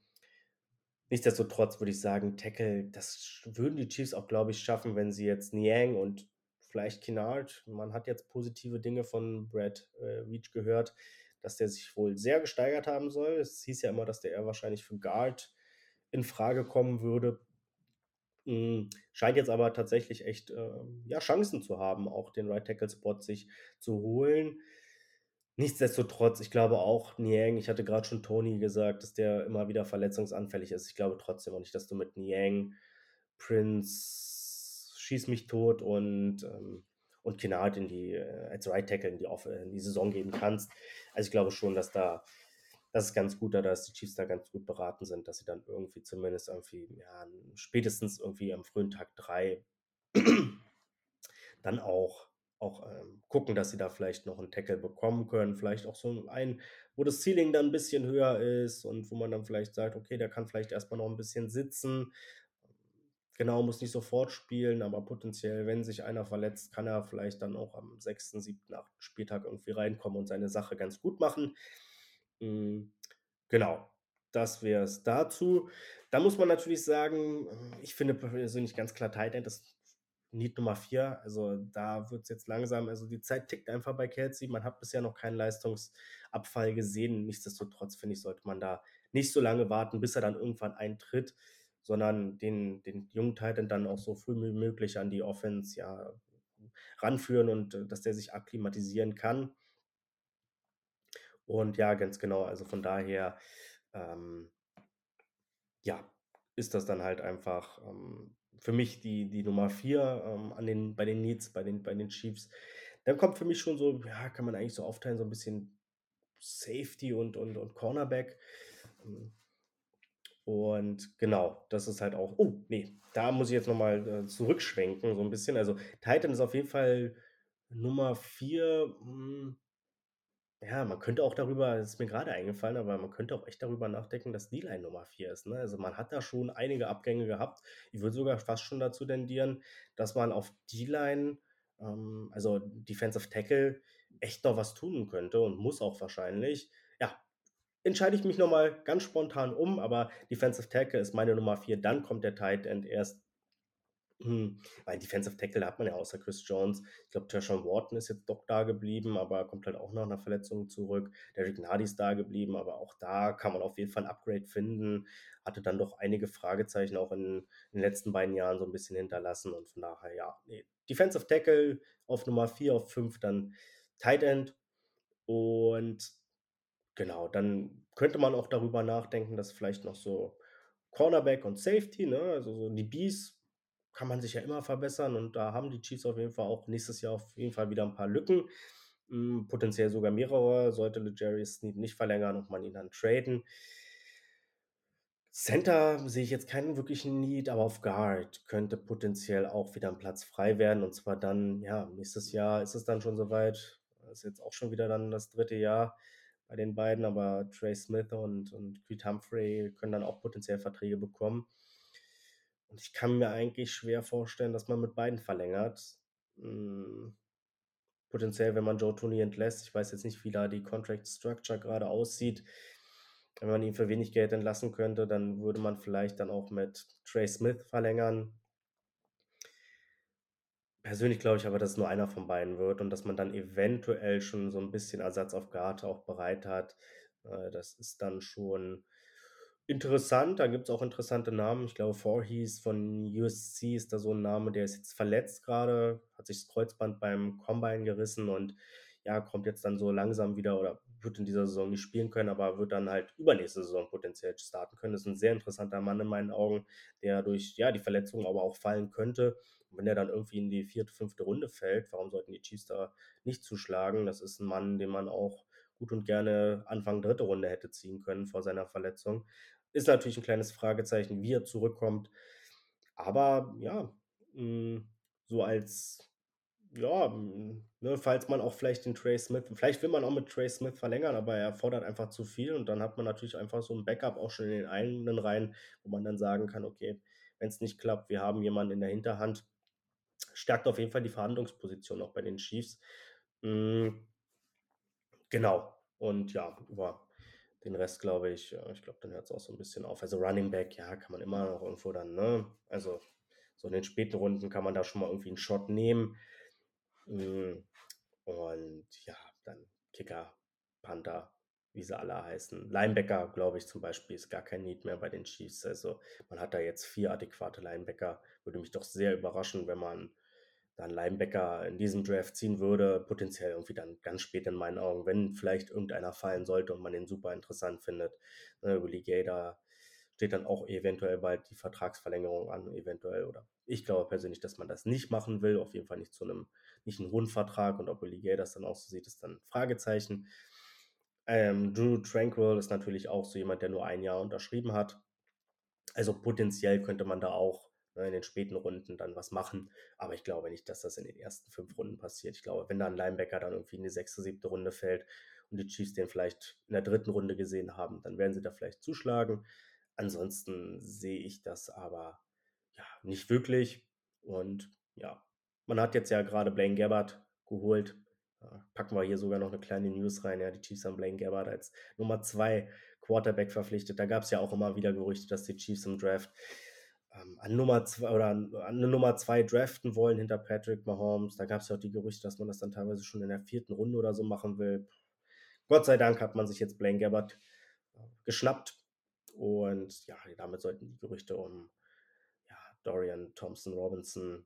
nichtsdestotrotz würde ich sagen, Tackle, das würden die Chiefs auch, glaube ich, schaffen, wenn sie jetzt Niang und vielleicht Kennard man hat jetzt positive Dinge von Brad, äh, Veach gehört, dass der sich wohl sehr gesteigert haben soll. Es hieß ja immer, dass der eher wahrscheinlich für Guard in Frage kommen würde. Hm, scheint jetzt aber tatsächlich echt, ähm, ja, Chancen zu haben, auch den Right Tackle Spot sich zu holen. Nichtsdestotrotz, ich glaube auch Niang ich hatte gerade schon Tony gesagt, dass der immer wieder verletzungsanfällig ist. Ich glaube trotzdem auch nicht, dass du mit Niang, Prince, Schieß mich tot und, ähm und Kennard in die äh, als Right Tackle in die Off in die Saison geben kannst. Also, ich glaube schon, dass da das ist ganz gut, da dass die Chiefs da ganz gut beraten sind, dass sie dann irgendwie zumindest irgendwie, ja, spätestens irgendwie am frühen Tag 3 dann auch auch, ähm, gucken, dass sie da vielleicht noch einen Tackle bekommen können. Vielleicht auch so einen, wo das Ceiling dann ein bisschen höher ist und wo man dann vielleicht sagt: „Okay, der kann vielleicht erst mal noch ein bisschen sitzen.“ Genau, muss nicht sofort spielen, aber potenziell, wenn sich einer verletzt, kann er vielleicht dann auch am sechsten, siebten, achten Spieltag irgendwie reinkommen und seine Sache ganz gut machen. Hm, genau, das wäre es dazu. Da muss man natürlich sagen, äh, ich finde persönlich ganz klar Tight End ist Need Nummer 4. Also, da wird es jetzt langsam also, die Zeit tickt einfach bei Kelsey. Man hat bisher noch keinen Leistungsabfall gesehen. Nichtsdestotrotz, finde ich, sollte man da nicht so lange warten, bis er dann irgendwann eintritt, sondern den den jungen Tight End dann auch so früh wie möglich an die Offense, ja, ranführen und, äh, dass der sich akklimatisieren kann. Und ja, ganz genau, also von daher, ähm, ja, ist das dann halt einfach, ähm, für mich die die Nummer 4, ähm, den bei den Needs, bei den bei den Chiefs. Dann kommt für mich schon so ja, kann man eigentlich so aufteilen, so ein bisschen Safety und und und Cornerback. Hm, und genau, das ist halt auch oh, ne, da muss ich jetzt noch mal, äh, zurückschwenken so ein bisschen. Also, Titan ist auf jeden Fall Nummer 4. hm ja, man könnte auch darüber das ist mir gerade eingefallen, aber man könnte auch echt darüber nachdenken, dass D-Line Nummer 4 ist, ne? Also, man hat da schon einige Abgänge gehabt. Ich würde sogar fast schon dazu tendieren, dass man auf D-Line, ähm, also Defensive Tackle, echt noch was tun könnte und muss auch wahrscheinlich. Ja, entscheide ich mich noch mal ganz spontan um, aber Defensive Tackle ist meine Nummer 4, dann kommt der Tight End erst Hm, weil Defensive Tackle hat man ja außer Chris Jones. Ich glaube, Tershawn Wharton ist jetzt doch da geblieben, aber kommt halt auch nach einer Verletzung zurück. Derrick Gnardi ist da geblieben, aber auch da kann man auf jeden Fall ein Upgrade finden. Hatte dann doch einige Fragezeichen auch in, in den letzten beiden Jahren so ein bisschen hinterlassen und von daher, ja, nee. Defensive Tackle auf Nummer 4, auf 5 dann Tight End und genau, dann könnte man auch darüber nachdenken, dass vielleicht noch so Cornerback und Safety, ne, also so die Bees kann man sich ja immer verbessern und da haben die Chiefs auf jeden Fall auch nächstes Jahr auf jeden Fall wieder ein paar Lücken. Hm, potenziell sogar mehrere, sollte Jerry Sneed nicht verlängern und man ihn dann traden. Center sehe ich jetzt keinen wirklichen Need, aber auf Guard könnte potenziell auch wieder ein Platz frei werden. Und zwar dann, ja, nächstes Jahr ist es dann schon soweit. Das ist jetzt auch schon wieder dann das dritte Jahr bei den beiden, aber Trey Smith und, und Creed Humphrey können dann auch potenziell Verträge bekommen. Und ich kann mir eigentlich schwer vorstellen, dass man mit beiden verlängert. Hm, potenziell, wenn man Joe Tony entlässt. Ich weiß jetzt nicht, wie da die Contract Structure gerade aussieht. Wenn man ihn für wenig Geld entlassen könnte, dann würde man vielleicht dann auch mit Trey Smith verlängern. Persönlich glaube ich aber, dass es nur einer von beiden wird und dass man dann eventuell schon so ein bisschen Ersatz auf Garte auch bereit hat. Äh, das ist dann schon Interessant, da gibt es auch interessante Namen. Ich glaube, Voorhees von USC ist da so ein Name, der ist jetzt verletzt gerade, hat sich das Kreuzband beim Combine gerissen und ja, kommt jetzt dann so langsam wieder oder wird in dieser Saison nicht spielen können, aber wird dann halt übernächste Saison potenziell starten können. Das ist ein sehr interessanter Mann in meinen Augen, der durch ja, die Verletzung aber auch fallen könnte. Und wenn er dann irgendwie in die vierte, fünfte Runde fällt, warum sollten die Chiefs da nicht zuschlagen? Das ist ein Mann, den man auch gut und gerne Anfang dritte Runde hätte ziehen können vor seiner Verletzung. Ist natürlich ein kleines Fragezeichen, wie er zurückkommt. Aber ja, hm, so als, ja, ne, falls man auch vielleicht den Trey Smith, vielleicht will man auch mit Trey Smith verlängern, aber er fordert einfach zu viel und dann hat man natürlich einfach so ein Backup auch schon in den eigenen Reihen, wo man dann sagen kann, okay, wenn es nicht klappt, wir haben jemanden in der Hinterhand, stärkt auf jeden Fall die Verhandlungsposition auch bei den Chiefs. Hm, genau. Und ja, über den Rest glaube ich, ich glaube, dann hört es auch so ein bisschen auf. Also Running Back, ja, kann man immer noch irgendwo dann, ne? Also so in den späten Runden kann man da schon mal irgendwie einen Shot nehmen. Hm, und ja, dann Kicker, Panther, wie sie alle heißen. Linebacker, glaube ich, zum Beispiel, ist gar kein Need mehr bei den Chiefs. Also man hat da jetzt vier adäquate Linebacker. Würde mich doch sehr überraschen, wenn man dann Linebacker in diesem Draft ziehen würde, potenziell irgendwie dann ganz spät in meinen Augen, wenn vielleicht irgendeiner fallen sollte und man den super interessant findet. Willie Gay, da steht dann auch eventuell bald die Vertragsverlängerung an, eventuell. Oder ich glaube persönlich, dass man das nicht machen will, auf jeden Fall nicht zu einem, nicht einen hohen Vertrag und ob Willie Gay das dann auch so sieht, ist dann ein Fragezeichen. Ähm, Drew Tranquil ist natürlich auch so jemand, der nur ein Jahr unterschrieben hat. Also potenziell könnte man da auch in den späten Runden dann was machen. Aber ich glaube nicht, dass das in den ersten fünf Runden passiert. Ich glaube, wenn da ein Linebacker dann irgendwie in die sechste, siebte Runde fällt und die Chiefs den vielleicht in der dritten Runde gesehen haben, dann werden sie da vielleicht zuschlagen. Ansonsten sehe ich das aber ja nicht wirklich. Und ja, man hat jetzt ja gerade Blaine Gabbard geholt. Packen wir hier sogar noch eine kleine News rein. Ja, die Chiefs haben Blaine Gabbard als Nummer zwei Quarterback verpflichtet. Da gab es ja auch immer wieder Gerüchte, dass die Chiefs im Draft ähm, an Nummer zwei oder an, an Nummer zwei draften wollen hinter Patrick Mahomes. Da gab es ja auch die Gerüchte, dass man das dann teilweise schon in der vierten Runde oder so machen will. Gott sei Dank hat man sich jetzt Blaine Gabbard äh, geschnappt. Und ja, damit sollten die Gerüchte um ja, Dorian Thompson Robinson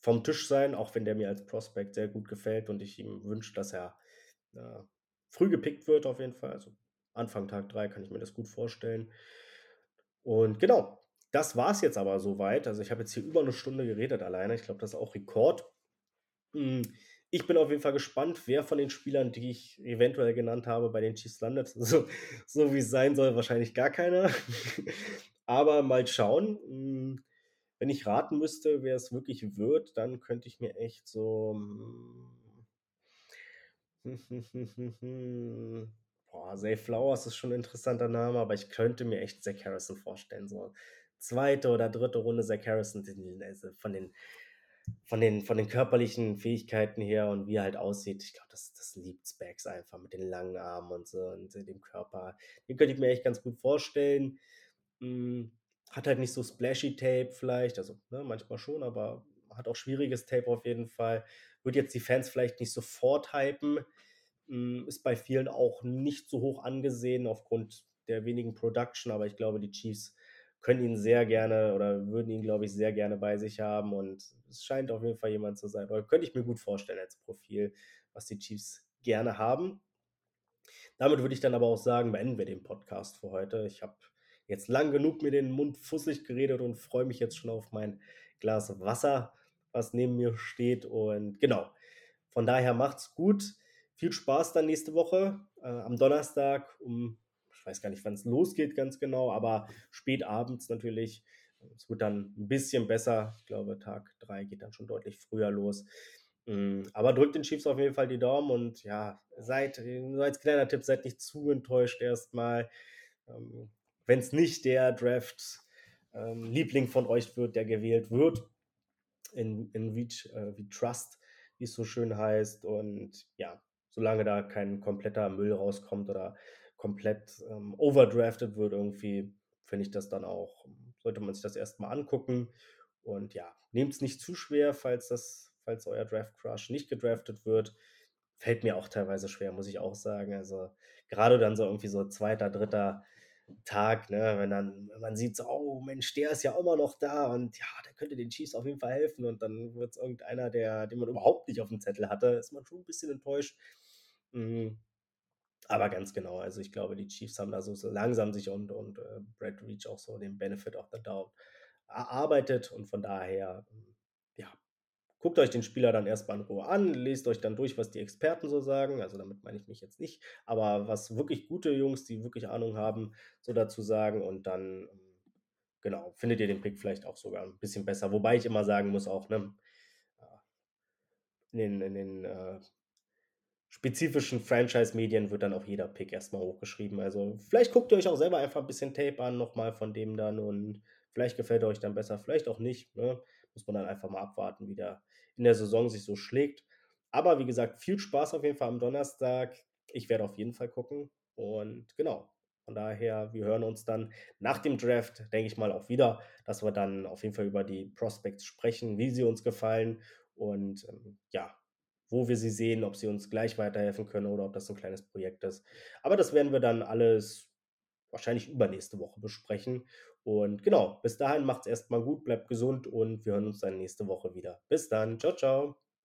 vom Tisch sein, auch wenn der mir als Prospect sehr gut gefällt und ich ihm wünsche, dass er äh, früh gepickt wird auf jeden Fall. Also Anfang Tag 3 kann ich mir das gut vorstellen. Und genau, das war es jetzt aber soweit. Also ich habe jetzt hier über eine Stunde geredet alleine. Ich glaube, das ist auch Rekord. Hm, ich bin auf jeden Fall gespannt, wer von den Spielern, die ich eventuell genannt habe, bei den Chiefs landet. So, so wie es sein soll, wahrscheinlich gar keiner. aber mal schauen. Hm, wenn ich raten müsste, wer es wirklich wird, dann könnte ich mir echt so. Hm, boah, Zay Flowers ist schon ein interessanter Name, aber ich könnte mir echt Zach Harrison vorstellen. So zweite oder dritte Runde Zach Harrison, also von den, von den, von den körperlichen Fähigkeiten her und wie er halt aussieht, ich glaube, das, das liebt Specs einfach mit den langen Armen und so und dem Körper. Den könnte ich mir echt ganz gut vorstellen. Hm, hat halt nicht so splashy Tape vielleicht, also, ne, manchmal schon, aber hat auch schwieriges Tape auf jeden Fall. Würde jetzt die Fans vielleicht nicht sofort hypen, hm, ist bei vielen auch nicht so hoch angesehen aufgrund der wenigen Production, aber ich glaube, die Chiefs können ihn sehr gerne oder würden ihn, glaube ich, sehr gerne bei sich haben und es scheint auf jeden Fall jemand zu sein oder könnte ich mir gut vorstellen als Profil, was die Chiefs gerne haben. Damit würde ich dann aber auch sagen, beenden wir den Podcast für heute. Ich habe jetzt lang genug mir den Mund fusselig geredet und freue mich jetzt schon auf mein Glas Wasser, was neben mir steht. Und genau, von daher macht's gut. Viel Spaß dann nächste Woche äh, am Donnerstag um, ich weiß gar nicht, wann es losgeht ganz genau, aber spät abends natürlich. Es wird dann ein bisschen besser. Ich glaube, Tag 3 geht dann schon deutlich früher los. Mm, aber drückt den Chiefs auf jeden Fall die Daumen und ja, seid, nur als kleiner Tipp, seid nicht zu enttäuscht erstmal. Ähm, Wenn es nicht der Draft-Liebling ähm, von euch wird, der gewählt wird, in, in Reach, äh, wie Trust, wie es so schön heißt. Und ja, solange da kein kompletter Müll rauskommt oder komplett ähm, overdrafted wird, irgendwie, finde ich das dann auch, sollte man sich das erstmal angucken. Und ja, nehmt es nicht zu schwer, falls das, falls euer Draft Crush nicht gedraftet wird. Fällt mir auch teilweise schwer, muss ich auch sagen. Also gerade dann so irgendwie so zweiter, dritter Tag, ne, wenn dann man sieht, so, oh Mensch, der ist ja immer noch da und ja, der könnte den Chiefs auf jeden Fall helfen und dann wird es irgendeiner, der, den man überhaupt nicht auf dem Zettel hatte, ist man schon ein bisschen enttäuscht. Mhm. Aber ganz genau, also ich glaube, die Chiefs haben da so, langsam sich und, und äh, Brad Reach auch so den Benefit of the Doubt erarbeitet und von daher, ja, guckt euch den Spieler dann erstmal in Ruhe an, lest euch dann durch, was die Experten so sagen. Also damit meine ich mich jetzt nicht, aber was wirklich gute Jungs, die wirklich Ahnung haben, so dazu sagen und dann, genau, findet ihr den Pick vielleicht auch sogar ein bisschen besser. Wobei ich immer sagen muss auch, ne, in den, in den äh, spezifischen Franchise-Medien wird dann auch jeder Pick erstmal hochgeschrieben. Also vielleicht guckt ihr euch auch selber einfach ein bisschen Tape an, nochmal von dem dann und vielleicht gefällt er euch dann besser, vielleicht auch nicht. Ne? Muss man dann einfach mal abwarten, wie der in der Saison sich so schlägt. Aber wie gesagt, viel Spaß auf jeden Fall am Donnerstag. Ich werde auf jeden Fall gucken. Und genau, von daher, wir hören uns dann nach dem Draft, denke ich mal, auch wieder, dass wir dann auf jeden Fall über die Prospects sprechen, wie sie uns gefallen und ähm, ja, wo wir sie sehen, ob sie uns gleich weiterhelfen können oder ob das ein kleines Projekt ist. Aber das werden wir dann alles wahrscheinlich übernächste Woche besprechen. Und genau, bis dahin macht es erstmal gut, bleibt gesund und wir hören uns dann nächste Woche wieder. Bis dann, ciao, ciao.